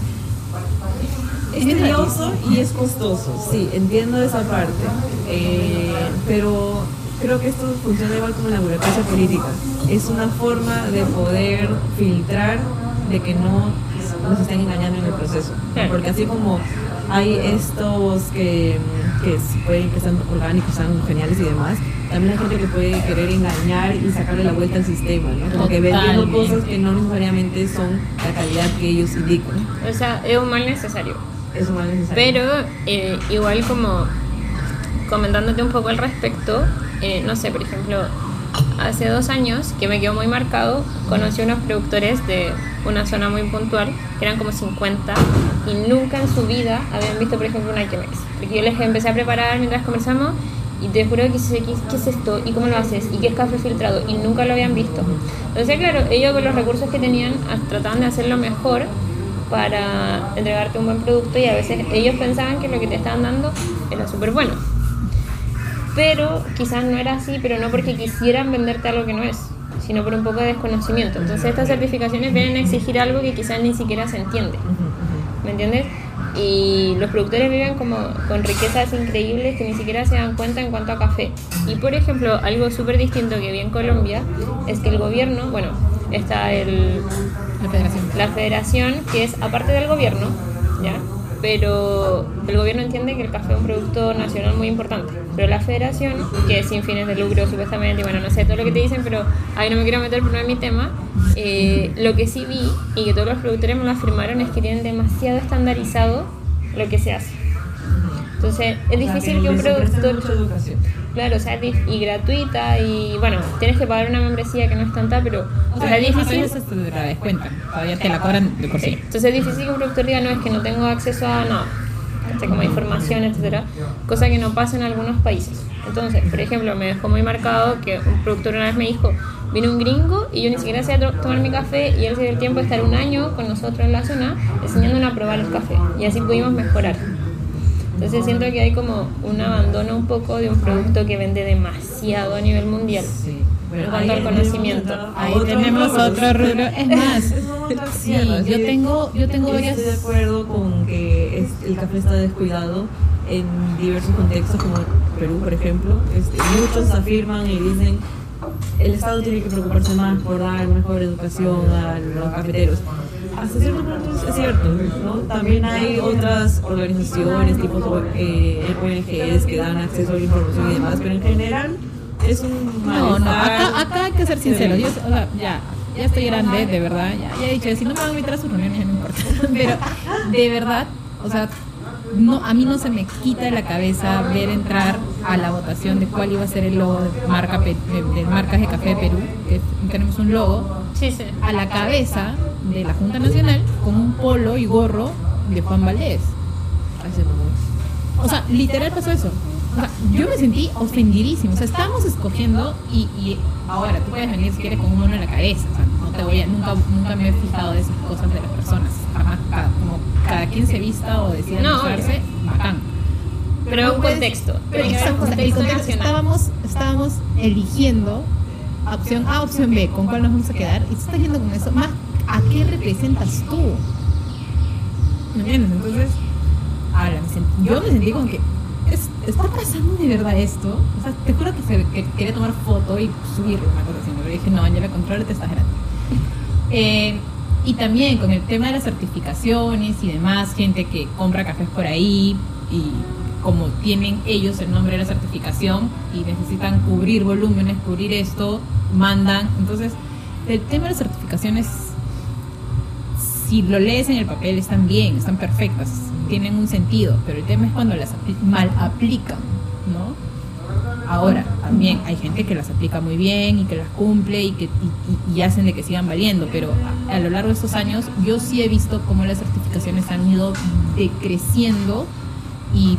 es tedioso y es costoso, sí, entiendo esa parte, eh, pero creo que esto funciona igual como la burocracia política, es una forma de poder filtrar de que no nos estén engañando en el proceso, porque así como hay estos que, que pueden que sean orgánicos, sean geniales y demás, también hay gente que puede querer engañar y sacarle la vuelta al sistema, ¿no? Como que vendiendo cosas que no necesariamente son la calidad que ellos indican. O sea, es un mal necesario. Es necesario. Pero eh, igual como comentándote un poco al respecto, eh, no sé, por ejemplo, hace dos años que me quedó muy marcado, conocí unos productores de una zona muy puntual, que eran como 50, y nunca en su vida habían visto, por ejemplo, una Chemex. Porque yo les empecé a preparar mientras conversamos y te juro que sé qué, qué es esto y cómo lo haces y qué es café filtrado y nunca lo habían visto. Entonces, claro, ellos con los recursos que tenían ah, trataban de hacerlo mejor para entregarte un buen producto y a veces ellos pensaban que lo que te estaban dando era súper bueno. Pero quizás no era así, pero no porque quisieran venderte algo que no es, sino por un poco de desconocimiento. Entonces estas certificaciones vienen a exigir algo que quizás ni siquiera se entiende. ¿Me entiendes? Y los productores viven como con riquezas increíbles que ni siquiera se dan cuenta en cuanto a café. Y por ejemplo, algo súper distinto que vi en Colombia es que el gobierno, bueno, está el, La federación. la federación, que es aparte del gobierno, ¿ya? Pero el gobierno entiende que el café es un producto nacional muy importante. Pero la federación, que es sin fines de lucro supuestamente, y bueno, no sé todo lo que te dicen, pero ahí no me quiero meter, pero no es mi tema. eh, lo que sí vi, y que todos los productores me lo afirmaron, es que tienen demasiado estandarizado lo que se hace. Entonces, es difícil que un productor... Claro, o sea, es y gratuita y bueno, tienes que pagar una membresía que no es tanta, pero o sea, es difícil. Esto te la descuentan. Todavía te la cobran de por Sí. sí. Entonces es difícil que un productor diga, no, es que no tengo acceso a nada, ¿cachai? como información, etcétera, cosa que no pasa en algunos países. Entonces, por ejemplo, me dejó muy marcado que un productor una vez me dijo, vino un gringo y yo ni siquiera to- tomar mi café y él se dio el tiempo de estar un año con nosotros en la zona enseñándonos a probar el café y así pudimos mejorar. Entonces siento que hay como un abandono un poco de un producto que vende demasiado a nivel mundial. Sí. En cuanto al conocimiento. Ahí tenemos otro rubro. Es más, sí, yo tengo, yo tengo Estoy varias. de acuerdo con que el café está descuidado en diversos contextos, como Perú, por ejemplo. Este, muchos afirman y dicen el Estado tiene que preocuparse más por dar mejor educación a los cafeteros. Hasta cierto punto es- cierto, ¿no? También hay otras organizaciones, tipo eh, ONGs, que dan acceso a la información y demás, pero en general es un No, no, acá, acá hay que ser sinceros. Yo, o sea, ya, ya estoy grande, de verdad. Ya, ya he dicho, si no me van a invitar a sus reuniones, ya no importa. Pero, de verdad, o sea, no, a mí no se me quita de la cabeza ver entrar a la votación de cuál iba a ser el logo de, marca, de, de marcas de café de Perú, que tenemos un logo, Sí, sí. a la cabeza de la Junta Nacional con un polo y gorro de Juan Valdés. O sea, literal pasó eso. O sea, yo me sentí ofendidísimo. O sea, estábamos escogiendo y, y ahora tú puedes venir si quieres con un mono en la cabeza. O sea, no te voy a, nunca, nunca me he fijado de esas cosas de las personas. Jamás, cada, como cada quien se vista o decida No, mostrarse, bacán. Pero no un puedes- contexto. Pero Tiene que haber exacto, un o sea, el contexto contexto, estábamos, estábamos eligiendo opción A, opción B, con cuál nos vamos a quedar. Y tú estás yendo con eso. Más, ¿a qué representas tú? ¿Me entiendes? Entonces, ahora, yo me sentí como que, ¿es- ¿está pasando de verdad esto? O sea, te juro que, se- que quería tomar foto y subirlo, una cosa así. Pero dije, no, ya la control te estás grande. Eh, y también con el tema de las certificaciones y demás, gente que compra cafés por ahí y como tienen ellos el nombre de la certificación y necesitan cubrir volúmenes, cubrir esto, mandan. Entonces, el tema de las certificaciones, si lo lees en el papel, están bien, están perfectas, tienen un sentido, pero el tema es cuando las apli- mal aplican, ¿no? Ahora, también hay gente que las aplica muy bien y que las cumple y que y, y hacen de que sigan valiendo, pero a, a, lo largo de estos años yo sí he visto cómo las certificaciones han ido decreciendo y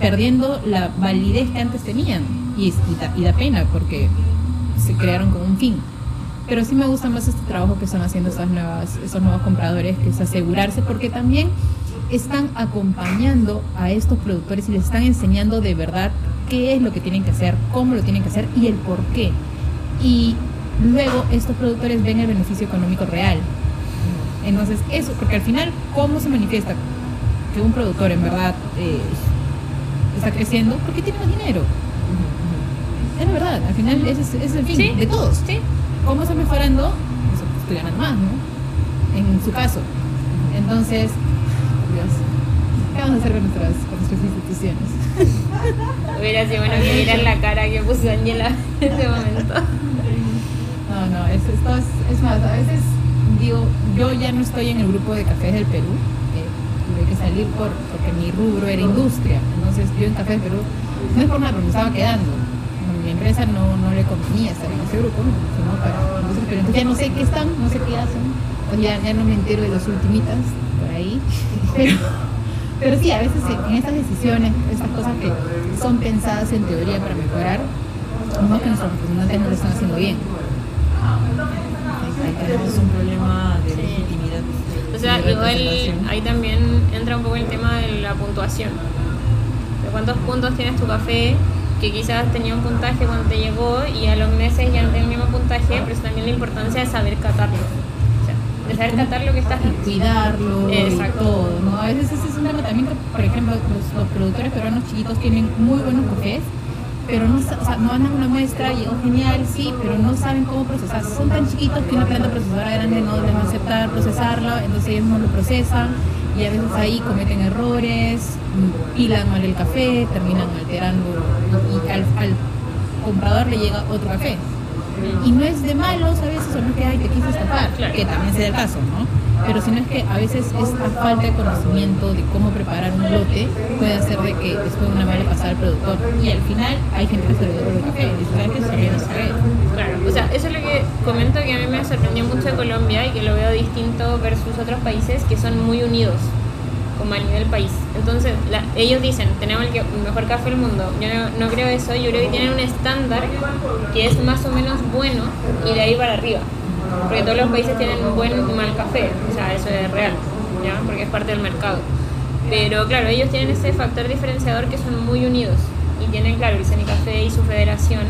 perdiendo la validez que antes tenían. Y, y, da, y da pena porque se crearon con un fin. Pero sí me gusta más este trabajo que están haciendo estas nuevas, estos nuevos compradores, que es asegurarse, porque también están acompañando a estos productores y les están enseñando de verdad qué es lo que tienen que hacer, cómo lo tienen que hacer y el por qué. Y luego estos productores ven el beneficio económico real. Entonces, eso, porque al final, ¿cómo se manifiesta que un productor en verdad eh, está creciendo? Porque tiene más dinero. Es la verdad, al final ese es, el fin Sí, de todos. sí. ¿Cómo está mejorando? Pues, estoy ganando más, ¿no? En su caso. Entonces, Dios, ¿qué vamos a hacer con nuestras, con nuestras instituciones? Hubiera sido bueno que vieran la cara que puso Angela en ese momento. No, no, es, esto es, es más, a veces digo, yo ya no estoy en el grupo de cafés del Perú, eh, tuve que salir por, porque mi rubro era industria, entonces yo en Café del Perú, no es por nada, pero me estaba quedando. Empresa no, no le convenía estar en ese grupo, sino para pero entonces ya no sé qué están, no sé qué hacen, pues ya, ya no me entero de los ultimitas por ahí, pero, pero sí, a veces en estas decisiones, estas cosas que son pensadas en teoría para mejorar, no que nuestros representantes no lo están haciendo bien. Tenemos un problema de legitimidad. O sea, igual ahí también entra un poco el tema de la puntuación. De cuántos puntos tienes tu café, que quizás tenía un puntaje cuando te llegó y a los meses ya no tiene el mismo puntaje, pero es también la importancia de saber catarlo. O sea, de saber catar lo que estás cuidarlo Exacto. y todo, ¿no? A veces ese es un tema también que, por ejemplo, los, los productores peruanos chiquitos tienen muy buenos cafés, pero no, o sea, mandan una muestra, llegó genial, sí, pero no saben cómo procesar. Son tan chiquitos que una planta procesadora grande no les va a aceptar procesarlo, entonces ellos no lo procesan y a veces ahí cometen errores, pilan mal el café, terminan alterando al, al comprador le llega otro café. Y no es de malos a veces, o no es que ay, te quise estafar, que también sea el caso, ¿no? Pero si no es que a veces esta falta de conocimiento de cómo preparar un lote puede hacer de que después una mala pasada al productor. Y al final hay gente que se le el café, y dice, ¿sabes qué? Se red. Claro, o sea, eso es lo que comento que a mí me sorprendió mucho de Colombia y que lo veo distinto versus otros países que son muy unidos, como a nivel país. Entonces, la- ellos dicen, tenemos el, que- el mejor café del mundo. Yo no, no creo eso, yo creo que tienen un estándar que es más o menos bueno y de ahí para arriba. Porque todos los países tienen un buen y mal café, o sea, eso es real, ¿ya? Porque es parte del mercado. Pero claro, ellos tienen ese factor diferenciador que son muy unidos y tienen, claro, el Café y su federación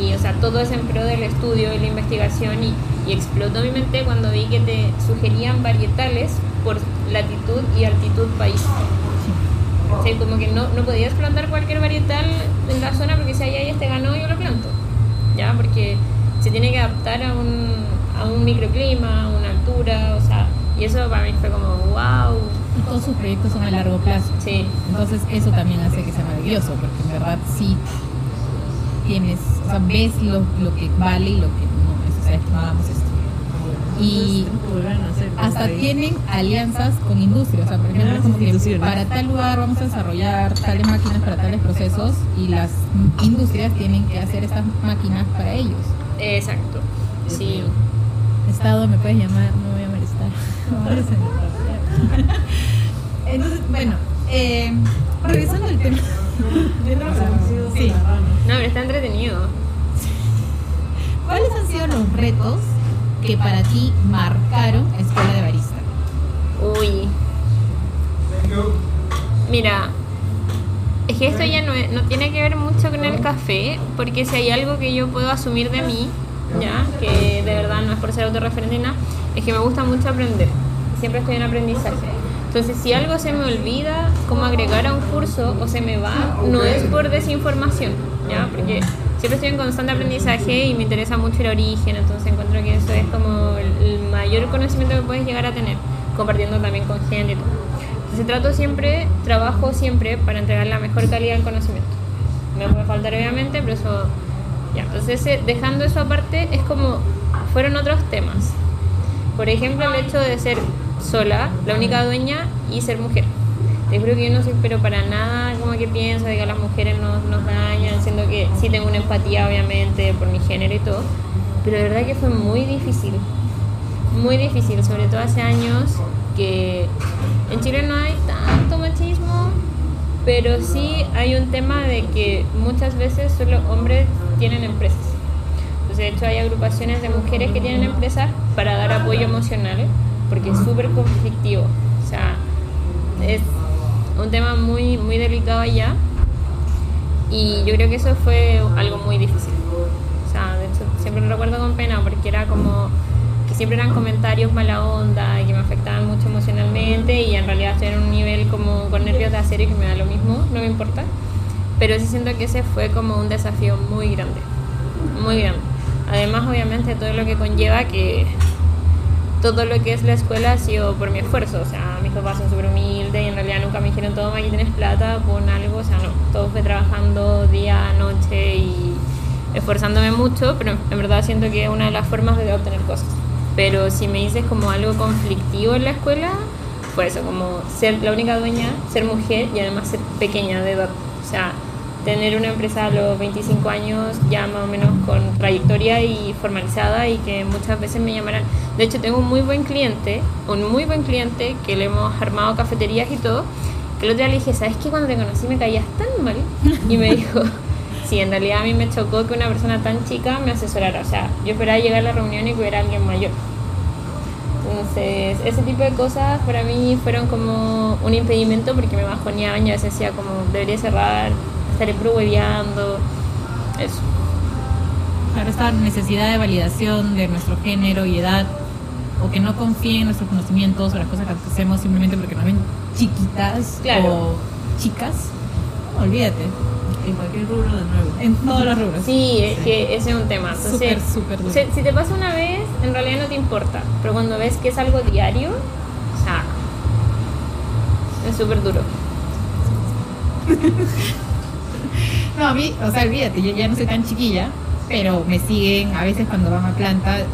y, o sea, todo es en pro del estudio y la investigación y, y explotó mi mente cuando vi que te sugerían varietales por latitud y altitud país. O sea, como que no, no podías plantar cualquier varietal en la zona porque si ahí hay este ganó yo lo planto. ¿Ya? Porque se tiene que adaptar a un, a un microclima, a una altura, o sea, y eso para mí fue como, wow. Y todos sus proyectos son a largo plazo. Sí, Entonces eso también hace que sea maravilloso, porque en verdad sí tienes, o sea, ves lo, lo que vale y lo que no es. O sea, hagamos esto. Y hasta tienen alianzas con industrias. O sea, por ejemplo, Las como que para tal lugar vamos a desarrollar tales máquinas para tales procesos y las industrias tienen que hacer estas máquinas para ellos. exacto. Sí. Estado, me puedes llamar, no me voy a molestar. Entonces, bueno, eh, regresando al tema. Sí. No, pero está entretenido. ¿Cuáles han sido los retos que para ti marcaron Escuela de Barista? Uy. Mira, es que esto ya no, tiene que ver mucho con el café, porque si hay algo que yo puedo asumir de mí, ya, que de verdad no es por ser autorreferente nada, es que me gusta mucho aprender. Siempre estoy en aprendizaje. Entonces, si algo se me olvida, como agregar a un curso o se me va, no es por desinformación, ¿ya? Porque siempre estoy en constante aprendizaje y me interesa mucho el origen, entonces encuentro que eso es como el, mayor conocimiento que puedes llegar a tener, compartiendo también con gente y todo. Entonces trato siempre, trabajo siempre para entregar la mejor calidad del conocimiento. Me puede faltar obviamente, pero eso... Ya, entonces eh, dejando eso aparte, es como fueron otros temas. Por ejemplo, el hecho de ser sola, la única dueña y ser mujer. Te juro que yo no soy, pero para nada como que pienso de que las mujeres nos, nos dañan, siendo que sí tengo una empatía, obviamente, por mi género y todo. Pero de verdad que fue muy difícil. Muy difícil, sobre todo hace años que en Chile no hay tanto machismo, pero sí hay un tema de que muchas veces solo hombres tienen empresas. Entonces, de hecho, hay agrupaciones de mujeres que tienen empresas para dar apoyo emocional, porque es súper conflictivo. O sea, es un tema muy, muy delicado allá. Y yo creo que eso fue algo muy difícil. O sea, de hecho, siempre lo recuerdo con pena porque era como que siempre eran comentarios mala onda y que me afectaban mucho emocionalmente y en realidad estoy en un nivel como con nervios de acero y que me da lo mismo, no me importa. Pero sí siento que ese fue como un desafío muy grande, muy grande. Además, obviamente, todo lo que conlleva que todo lo que es la escuela ha sido por mi esfuerzo. O sea, mis papás son súper humildes y en realidad nunca me dijeron, toma, aquí tienes plata, pon algo. O sea, no, todo fue trabajando día, noche y esforzándome mucho, pero en verdad siento que es una de las formas de obtener cosas. Pero si me dices como algo conflictivo en la escuela, fue eso, como ser la única dueña, ser mujer y además ser pequeña de edad. O sea, tener una empresa a los 25 años ya más o menos con trayectoria y formalizada y que muchas veces me llamarán. De hecho, tengo un muy buen cliente, un muy buen cliente que le hemos armado cafeterías y todo, que el otro día le dije, ¿sabes qué? Cuando te conocí me caías tan mal. Y me dijo, sí, en realidad a mí me chocó que una persona tan chica me asesorara. O sea, yo esperaba llegar a la reunión y que hubiera alguien mayor. Entonces, ese tipo de cosas para mí fueron como un impedimento porque me bajoneaban y a veces decía como, debería cerrar, estaré puro hueveando, eso. Claro, esta necesidad de validación de nuestro género y edad, o que no confíen en nuestros conocimientos o las cosas que hacemos simplemente porque nos ven chiquitas Claro. o chicas, olvídate, En cualquier rubro de nuevo. en todos los rubros. Sí, es que ese es un tema. Entonces, Súper, súper duro. si, si te pasa una vez, en realidad no te importa. Pero cuando ves que es algo diario, o sea, es súper duro. No, a mí, o sea, olvídate, yo ya no soy tan chiquilla, pero me siguen, a veces cuando van a planta, eh,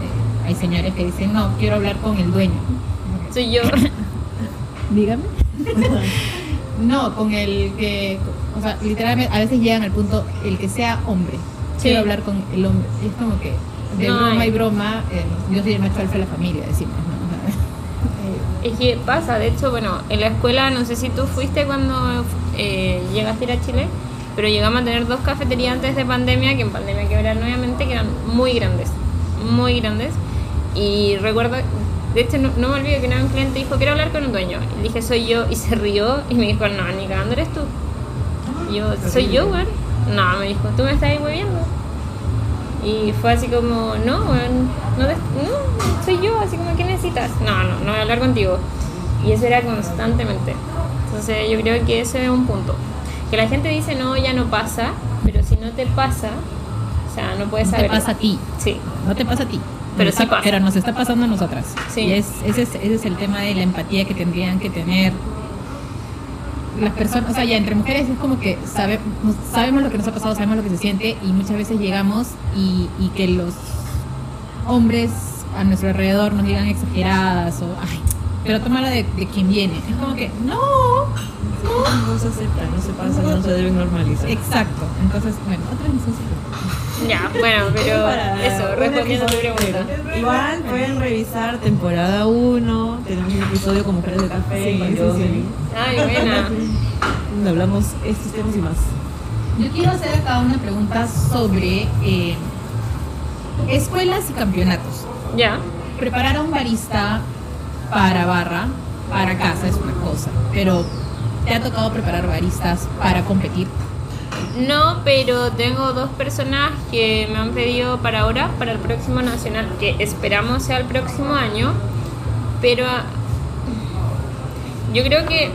hay señores que dicen, no, quiero hablar con el dueño. Soy yo. Dígame. no, con el que, o sea, literalmente a veces llegan al punto, el que sea hombre. Sí. Quiero hablar con el hombre. Y es como que, de No, broma hay- y broma, eh, yo soy el macho alfa de la familia, decimos, ¿no? Es que pasa, de hecho, bueno, en la escuela, no sé si tú fuiste cuando eh, llegaste a ir a Chile, pero llegamos a tener dos cafeterías antes de pandemia, que en pandemia quebraron nuevamente, que eran muy grandes, muy grandes. Y recuerdo, de hecho, no, no me olvido que una vez un cliente dijo, quiero hablar con un dueño. Y dije, soy yo, y se rió y me dijo, no, ni cagando eres tú. Y yo, soy yo, güey. No, me dijo, tú me estás ahí moviendo. Y fue así como, no, no, no, soy yo, así como, ¿qué necesitas? No, no, no voy a hablar contigo. Y eso era constantemente. Entonces yo creo que ese es un punto. Que la gente dice, no, ya no pasa, pero si no te pasa, o sea, no puedes no te saber. pasa a ti. Sí, No te pasa a ti. Pero Nos sí está- pasa. Pero nos está pasando a nosotras. Sí. Y es, ese, es, ese es el tema de la empatía que tendrían que tener las personas. O sea, ya entre mujeres es como que sabe- sabemos lo que nos ha pasado, sabemos lo que se siente y muchas veces llegamos y, y que los hombres a nuestro alrededor nos digan exageradas o, ay, pero tómala de, de quien viene. Es como que, no, No se acepta, no se pasa, no se deben normalizar. exacto. Entonces, bueno, otra necesidad. ya, bueno, pero eso, respondiendo a tu pregunta. Igual pueden revisar temporada 1, tenemos un episodio con mujeres de café, Sí, Yogi, sí. Ay, buena. donde hablamos estos temas y más. Yo quiero hacer acá una pregunta sobre eh, escuelas y campeonatos. Ya. Preparar a un barista para barra, para casa es una cosa, pero ¿te ha tocado preparar baristas para competir? No, pero tengo dos personas que me han pedido para ahora, para el próximo nacional, que esperamos sea el próximo año, pero ah, yo creo que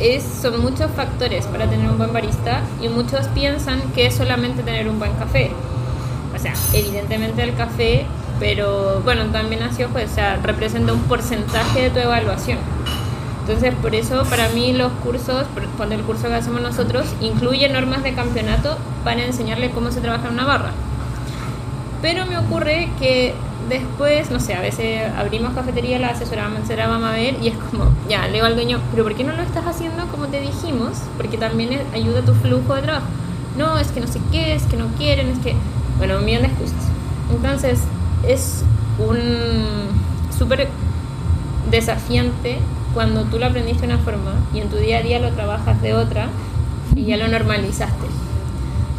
es, son muchos factores para tener un buen barista y muchos piensan que es solamente tener un buen café. O sea, evidentemente el café, pero bueno, también así, pues, o sea, representa un porcentaje de tu evaluación. Entonces, por eso, para mí, los cursos, cuando el curso que hacemos nosotros, incluye normas de campeonato para enseñarle cómo se trabaja en una barra. Pero me ocurre que después, no sé, a veces abrimos cafetería, la asesoramos, la vamos a ver y es como, ya, le digo al dueño, pero ¿por qué no lo estás haciendo como te dijimos? Porque también ayuda a tu flujo de trabajo. No, es que no sé qué, es que no quieren, es que, bueno, un millón de excusas. Entonces, es un súper desafiante cuando tú lo aprendiste de una forma y en tu día a día lo trabajas de otra y ya lo normalizaste.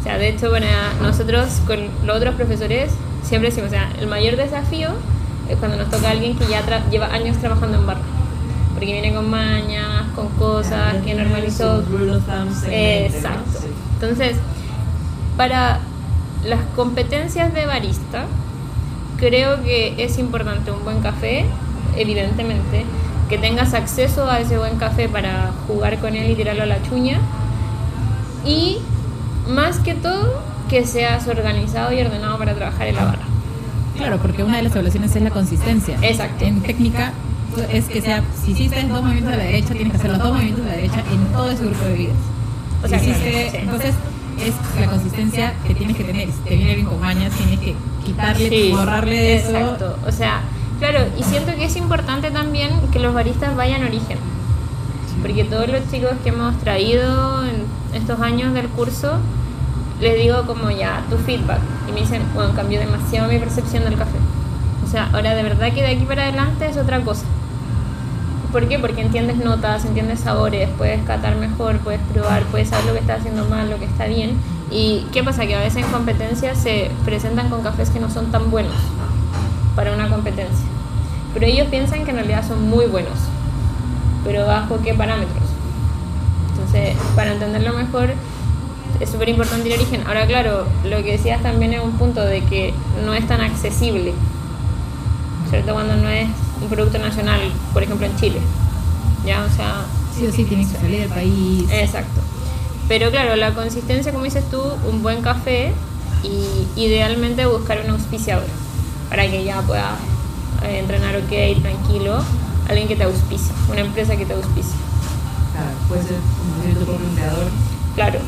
O sea, de hecho, bueno, nosotros con los otros profesores siempre decimos, o sea, el mayor desafío es cuando nos toca a alguien que ya lleva años trabajando en barra. Porque viene con mañas, con cosas que normalizó. Exacto. Entonces, para las competencias de barista, creo que es importante un buen café, evidentemente, que tengas acceso a ese buen café para jugar con él y tirarlo a la chuña. Y más que todo, que seas organizado y ordenado para trabajar en la barra. Claro, porque una de las evaluaciones es la consistencia. Exacto. En técnica es que sea, si hiciste dos movimientos de la derecha, tienes que hacer los dos movimientos de la derecha en todo ese grupo de bebidas. O sea, Si hiciste- entonces es la consistencia que tienes que tener. Si te viene alguien con mañas, tienes que quitarle, Sí, borrarle de eso. Exacto. O sea, claro, y siento que es importante también que los baristas vayan a origen. Porque todos los chicos que hemos traído en estos años del curso, les digo como ya, tu feedback. Y me dicen, bueno, cambió demasiado mi percepción del café. O sea, ahora de verdad que de aquí para adelante es otra cosa. ¿Por qué? Porque entiendes notas, entiendes sabores, puedes catar mejor, puedes probar, puedes saber lo que está haciendo mal, lo que está bien. ¿Y qué pasa? Que a veces en competencias se presentan con cafés que no son tan buenos para una competencia. Pero ellos piensan que en realidad son muy buenos. Pero bajo qué parámetros. Entonces, para entenderlo mejor, es súper importante el origen. Ahora, claro, lo que decías también es un punto de que no es tan accesible. ¿Cierto? Cuando no es un producto nacional, por ejemplo en Chile. Ya, o sea, Sí o sí, tienes que salir del país. Exacto. Pero claro, la consistencia, como dices tú, un buen café y idealmente buscar un auspiciador para que ya pueda eh, entrenar ok, tranquilo, alguien que te auspicie, una empresa que te auspicie. Claro, puede ser propio empleador. Claro,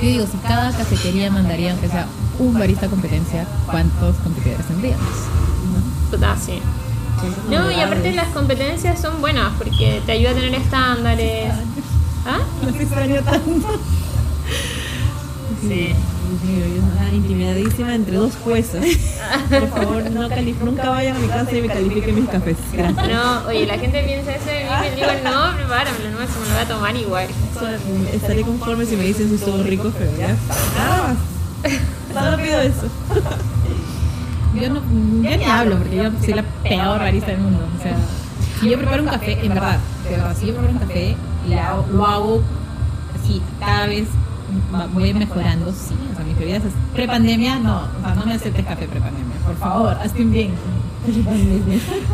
Yo digo, si cada cafetería mandaría, aunque sea un barista competencia, ¿cuántos competidores tendríamos? puta, sí. No, y aparte las competencias son buenas porque te ayuda a tener estándares. ¿Ah? No te extraño tanto. Sí. Yo estaba intimidadísima entre dos jueces. Por favor, no calif- nunca vayan a mi casa y me califiquen mis cafés. Gracias. No, oye, la gente piensa eso de mí y digo, no, prepáramelo, no, se me lo voy a tomar igual. Estaré conforme si me dicen si estuvo rico, pero ya. Nada más. Solo pido eso. Yo no, yo ni hablo porque yo soy la peor barista del mundo. O sea, si yo preparo un café, en verdad, de verdad, si yo preparo un café, lo hago, así, cada vez voy mejorando, sí. O sea, mis bebidas pre-pandemia, no, o sea, no me aceptes café pre-pandemia, por favor, hazte un bien.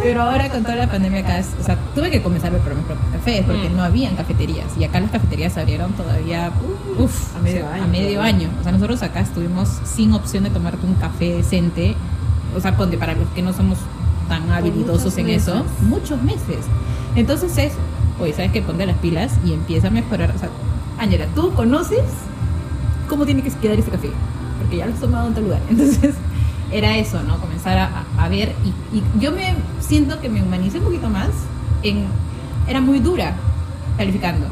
Pero ahora con toda la pandemia acá, es- o sea, tuve que comenzar a preparar mis propios cafés porque Mm. no habían cafeterías y acá las cafeterías se abrieron todavía, uff, A medio o sea, año A medio año. O sea, nosotros acá estuvimos sin opción de tomarte un café decente, o sea, ponte para los que no somos tan habilidosos en eso, muchos meses. Entonces es, oye, ¿sabes qué? Ponte las pilas y empieza a mejorar. O sea, Ángela, ¿tú conoces cómo tiene que quedar ese café? Porque ya lo has tomado en tal lugar. Entonces, era eso, ¿no? Comenzar a, a- ver. Y, y yo me siento que me humanicé un poquito más. En, era muy dura calificando.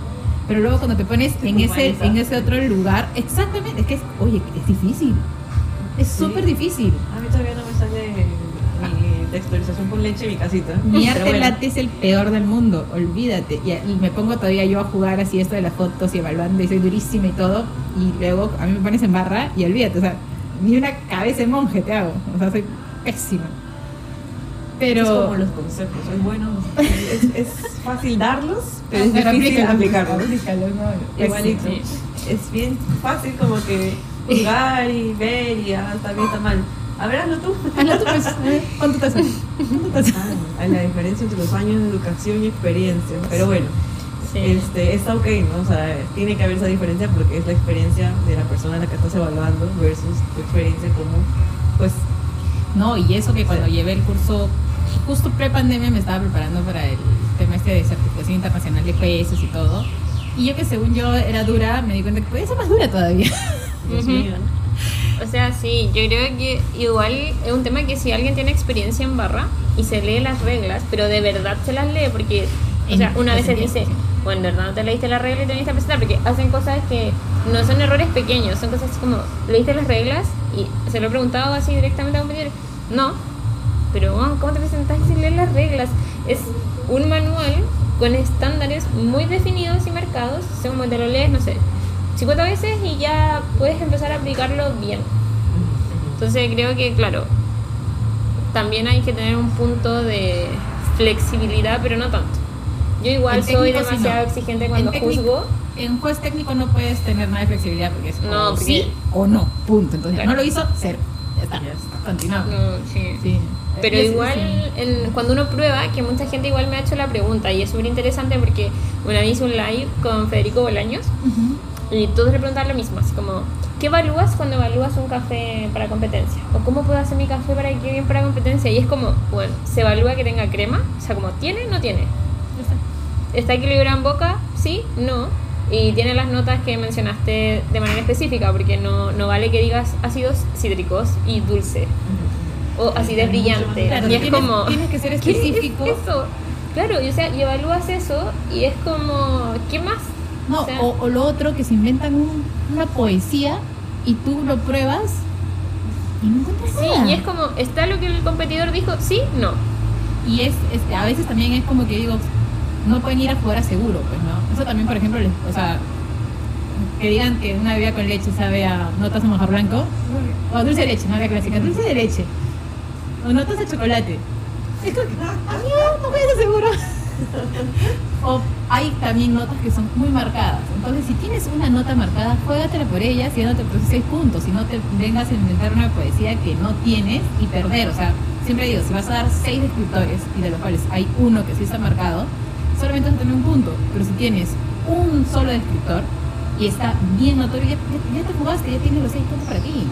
Pero luego cuando te pones Te en ese, en ese otro lugar, exactamente, es que es, oye, es difícil. Es Sí. súper difícil. A mí todavía no me sale mi texturización con leche en mi casita. Mi arte bueno. latte es el peor del mundo, olvídate. Y, y me pongo todavía yo a jugar así esto de las fotos y evaluando y soy durísima y todo. Y luego a mí me pones en barra y olvídate, o sea, ni una cabeza de monje te hago. O sea, soy pésima. Pero. Es como los consejos, es bueno, es, es fácil darlos, pero es Pero difícil aplicarlos. pues Igualito. sí. Es bien fácil como que juzgar y ver y ah, está bien, está mal. A ver, hazlo tú. Hazlo tú, pues. A ver, ¿Cuánto te hace? ¿Cuánto te hace? Ah, la diferencia entre los años de educación y experiencia. Pero bueno, Sí. este, está ok, ¿no? O sea, tiene que haber esa diferencia porque es la experiencia de la persona a la que estás evaluando versus tu experiencia como, pues, No, y eso que cuando llevé el curso, justo pre-pandemia me estaba preparando para el tema este de certificación internacional de jueces y todo. Y yo que según yo era dura, me di cuenta que podía ser más dura todavía. Dios Ujú. mío, ¿no? O sea, sí, yo creo que igual es un tema que si alguien tiene experiencia en barra y se lee las reglas, pero de verdad se las lee, porque, o sea, En- una vez pues, dice, bueno, en verdad no te leíste las reglas y te viniste a presentar, porque hacen cosas que no son errores pequeños, son cosas como, leíste las reglas y se lo he preguntado así directamente a un compañero, no, pero ¿cómo te presentas sin leer las reglas? Es un manual con estándares muy definidos y marcados, como te lo lees, no sé, 50 veces y ya puedes empezar a aplicarlo bien. Entonces creo que, claro, también hay que tener un punto de flexibilidad, pero no tanto. Yo igual soy demasiado no. exigente cuando En juzgo. En juez técnico no puedes tener nada de flexibilidad porque es No, o porque- sí o no, punto. Entonces, Claro. no lo hizo, cero. Ya está. Ya está. Continuamos. No, sí. Sí. Pero igual, sí. en- cuando uno prueba, que mucha gente igual me ha hecho la pregunta y es súper interesante porque una vez hice un live con Federico Bolaños Ujú. Y todos le preguntaban lo mismo, así como, ¿qué evalúas cuando evalúas un café para competencia? ¿O cómo puedo hacer mi café para que quede bien para competencia? Y es como, bueno, se evalúa que tenga crema, o sea, como, ¿tiene? ¿No tiene? Ya está. ¿Está equilibrado en boca? Sí, no. Y tiene las notas que mencionaste de manera específica, porque no, no vale que digas ácidos cítricos y dulce. O acidez brillante. Claro, y es tienes- como. tienes que ser ¿qué es específico. eso? Claro, y, o sea, y evalúas eso y es como. ¿Qué más? No, O sea- o, o lo otro que se inventan un- una poesía y tú lo pruebas y no encuentras Sí, nada. y es como. ¿Está lo que el competidor dijo? Sí, no. Y es, es- a veces también es como que digo, no pueden ir a jugar a seguro, pues, ¿no? Eso también, por ejemplo, les- o sea, que digan que una bebida con leche sabe a notas de manjar blanco, o dulce de leche, no la clásica, dulce de leche, o notas de chocolate. Es como que, no, no voy a seguro. o hay también notas que son muy marcadas. Entonces, si tienes una nota marcada, juégatela por ella, si no te produce seis puntos, si no te vengas a inventar una poesía que no tienes y perder. O sea, siempre digo, si vas a dar seis descriptores y de los cuales hay uno que sí está marcado, solamente vas a tener un punto. Pero si tienes un solo descriptor y está bien notorio, ya, ya- ya te jugaste, ya tienes los seis puntos para ti.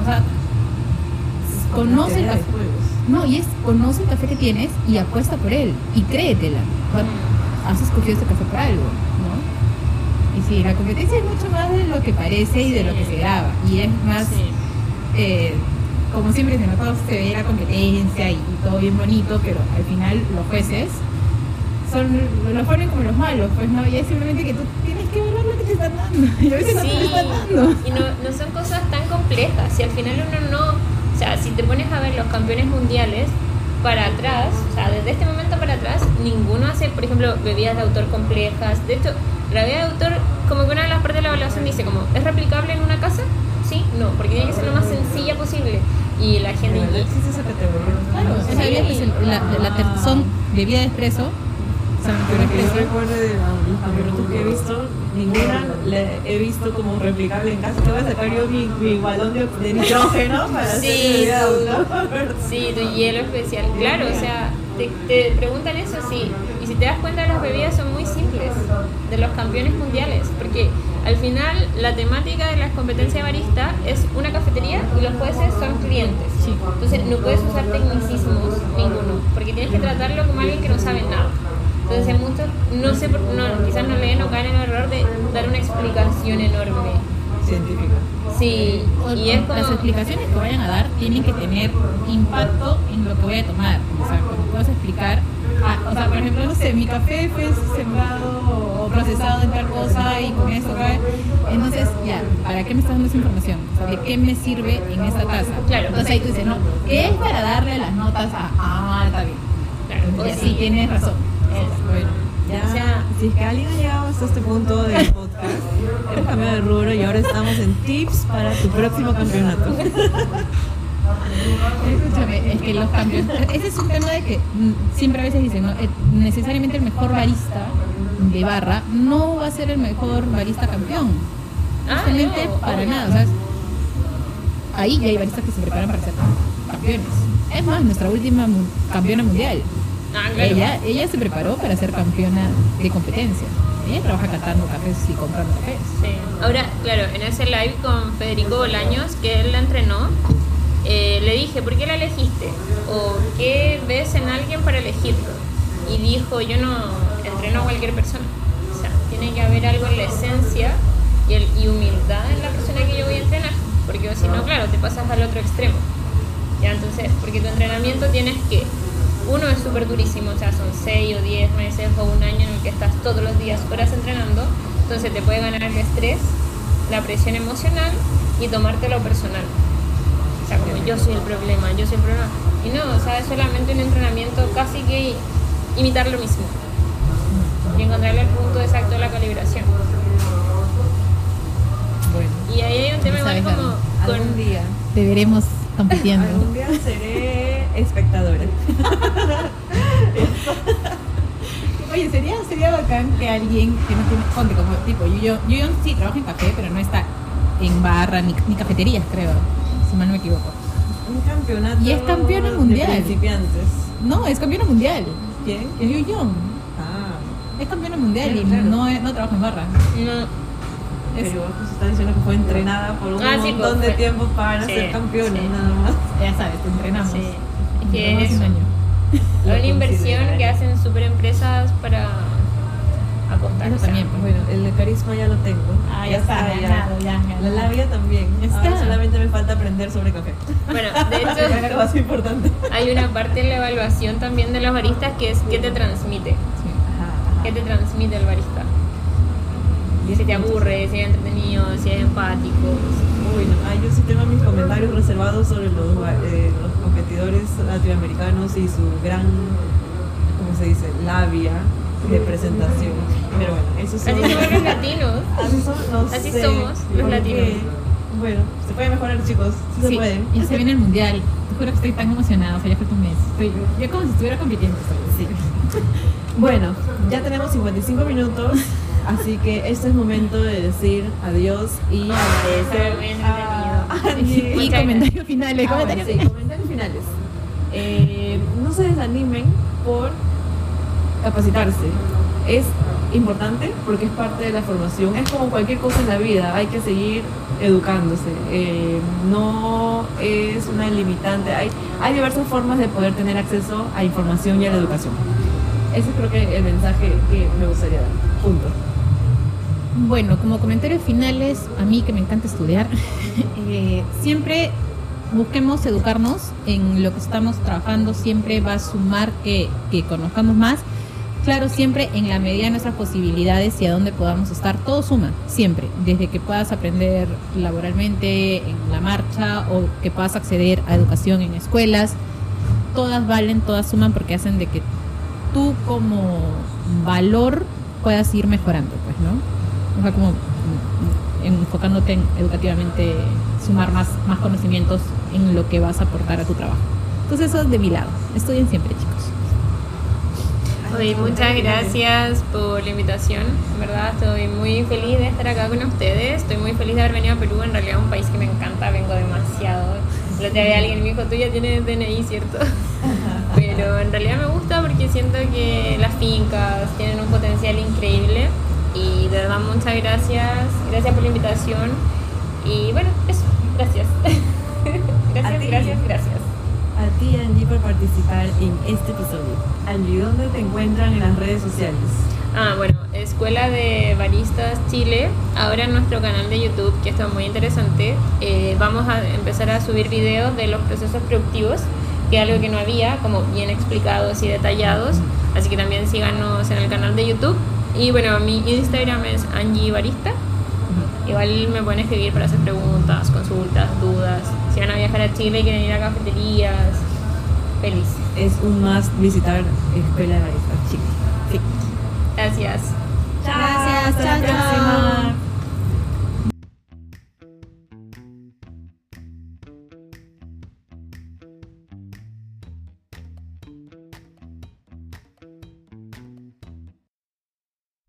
O sea, conoce café. juegos. No, y es conoce el café que tienes y apuesta por él y créetela. Sea, Has escogido este café por algo, ¿no? Y sí, la competencia es mucho más de lo que parece y de lo que se graba. Y es más, eh, como siempre se nota, se ve la competencia y, y todo bien bonito, pero al final los jueces son los ponen como los malos, pues no, y es simplemente que tú tienes que ver lo que te están dando. Y a veces no te están dando. y no, no son cosas tan complejas. Si al final uno no, o sea, si te pones a ver los campeones mundiales para atrás, o sea, desde este momento para atrás, ninguno hace, por ejemplo, bebidas de autor complejas. De hecho, la bebida de autor, como que una de las partes de la evaluación dice como, ¿es replicable en una casa? Sí, no, porque tiene que ser lo más sencilla posible. Y la gente... ¿De verdad existe esa categoría? Claro, No esa sé. bebida especial- la, la, la ter- son bebida de expreso, son Pero que recuerde de la- los campeonatos que he visto, ninguna le he visto como replicable en casa. Te voy a sacar yo mi, mi balón de, de nitrógeno para hacer Sí, autor. Sí, tu hielo especial. Claro, o sea, te, te preguntan eso, sí. Y si te das cuenta, las bebidas son muy simples de los campeones mundiales. Porque al final, la temática de las competencias de barista es una cafetería y los jueces son clientes. Entonces, no puedes usar tecnicismos ninguno. Porque tienes que tratarlo como alguien que no sabe nada. Entonces, muchos, no sé, no, quizás no leen o caen en el error de dar una explicación enorme. Científica. Sí, y es Las como. explicaciones que vayan a dar tienen que tener impacto en lo que voy a tomar. O sea, como puedes explicar, ah, o sea, por ejemplo, no sé, mi café fue sembrado o procesado en tal cosa y con eso cae. Entonces, ya, ¿para qué me estás dando esa información? O sea, ¿de qué me sirve en esta taza? Claro. Entonces ahí tú dices, no, es para darle las notas a, ah, está bien. Claro, o Ya, sí. sí, tienes razón. Bueno. Ya, O sea- si es que alguien ha llegado hasta este punto del podcast, hemos cambiado de rubro y ahora estamos en tips para tu próximo campeonato. Escúchame, es que los campeones. Ese es un tema de que mm, siempre a veces dicen, ¿no? Eh, necesariamente el mejor barista de barra no va a ser el mejor barista campeón. Ah, Justamente no, para nada. O sea, ahí ya hay baristas que se preparan para ser campeones. Es más, nuestra última campeona mundial. Ah. Ella, ella se preparó para ser campeona de competencia. Ella trabaja catando cafés y comprando cafés. Sí. Ahora, claro, en ese live con Federico Bolaños, que él la entrenó, eh, le dije, ¿por qué la elegiste? ¿O qué ves en alguien para elegirlo? Y dijo, yo no entreno a cualquier persona. O sea, tiene que haber algo en la esencia y, el, y humildad en la persona que yo voy a entrenar. Porque, si no, claro, te pasas al otro extremo. Ya, entonces, porque tu entrenamiento tienes que, uno es súper durísimo, o sea, son 6 o 10 meses o un año en el que estás todos los días horas entrenando, entonces te puede ganar el estrés, la presión emocional y tomártelo personal. O sea, como yo soy el problema, yo soy el problema. Y no, o sea, es solamente un entrenamiento casi que imitar lo mismo. Y encontrarle el punto exacto de la calibración. Bueno, Y ahí hay un tema igual como algún con... día, Te veremos compitiendo. algún día seré espectadora. Oye, sería, sería bacán que alguien que no tiene, ponte como tipo, yo, yo, sí trabajo en café, pero no está en barra ni, ni cafeterías, creo, si mal no me equivoco. Un campeonato Y es campeona de mundial. principiantes. No, es campeona mundial. ¿Quién? Es Yu. Ah, Es campeona mundial Claro, y claro. no, no trabaja en barra. No, pero pues está diciendo que fue entrenada por un Ah, sí, montón pues, de fue- tiempo para sí, ser campeona, sí. nada más. ya sabes, te entrenamos. sí. Es que es una inversión que hacen super empresas para Eso acostarse. también, pues. Bueno, el de carisma ya lo tengo. Ah, ya está, ganado, ya, La labia también. Ya Ahora solamente me falta aprender sobre café. Bueno, de Es lo hecho, más importante. hay una parte en la evaluación también de los baristas que es qué te transmite. Sí. ¿Qué te transmite el barista? Si te aburre, si es entretenido, si es empático. Uy, no. Ah, yo sí tengo mis comentarios reservados sobre los, eh, los competidores latinoamericanos y su gran, ¿cómo se dice? Labia de presentación. Pero bueno, eso Así son... somos los latinos. Así, son, no Así sé, somos los porque, latinos. Bueno, se puede mejorar, chicos. Sí, se Sí, puede. ya se viene el mundial. Te juro que estoy tan emocionada, o sea, ya falta un mes. Estoy, yo como si estuviera compitiendo. Sí. Bueno, ya tenemos 55 minutos, así que este es momento de decir adiós y agradecer muy a entretenido. Angie. Y comentarios finales, Ah, bueno, comentarios sí, finales. comentarios finales. Eh, no se desanimen por capacitarse. Es importante porque es parte de la formación. Es como cualquier cosa en la vida, hay que seguir educándose. Eh, no es una limitante. Hay, hay diversas formas de poder tener acceso a información y a la educación. Ese creo que el mensaje que me gustaría dar. Punto. Bueno, como comentarios finales, a mí que me encanta estudiar, eh, siempre busquemos educarnos en lo que estamos trabajando, siempre va a sumar que, que conozcamos más. Claro, siempre en la medida de nuestras posibilidades y a dónde podamos estar, todo suma, siempre. Desde que puedas aprender laboralmente, en la marcha, o que puedas acceder a educación en escuelas, todas valen, todas suman porque hacen de que tú como valor puedas ir mejorando, pues, ¿no? O sea, como enfocándote en educativamente, sumar más, más conocimientos en lo que vas a aportar a tu trabajo. Entonces eso es de mi lado. Estudien siempre, chicos. Oye, muchas gracias por la invitación. En verdad, estoy muy feliz de estar acá con ustedes. Estoy muy feliz de haber venido a Perú. En realidad, es un país que me encanta. Vengo demasiado. El otro día alguien me dijo, tú ya tienes DNI, ¿cierto? Pero en realidad me gusta porque siento que las fincas tienen un potencial increíble. Y de verdad, muchas gracias. Gracias por la invitación. Y bueno, eso. Gracias. Gracias, ti. gracias, gracias. A ti, Angie, por participar en este episodio. Angie, ¿dónde te encuentran en las redes sociales? Ah, bueno, Escuela de Baristas Chile. Ahora en nuestro canal de YouTube, que está muy interesante, eh, vamos a empezar a subir videos de los procesos productivos, que es algo que no había, como bien explicados y detallados. Así que también síganos en el canal de YouTube. Y bueno, mi Instagram es Angie Barista. Igual me pueden escribir para hacer preguntas, consultas, dudas. Si van a viajar a Chile y quieren ir a cafeterías, feliz. Es un más visitar Escuela de Baristas Chile. Sí. Gracias. Chao, Gracias, hasta la chao, chao. próxima.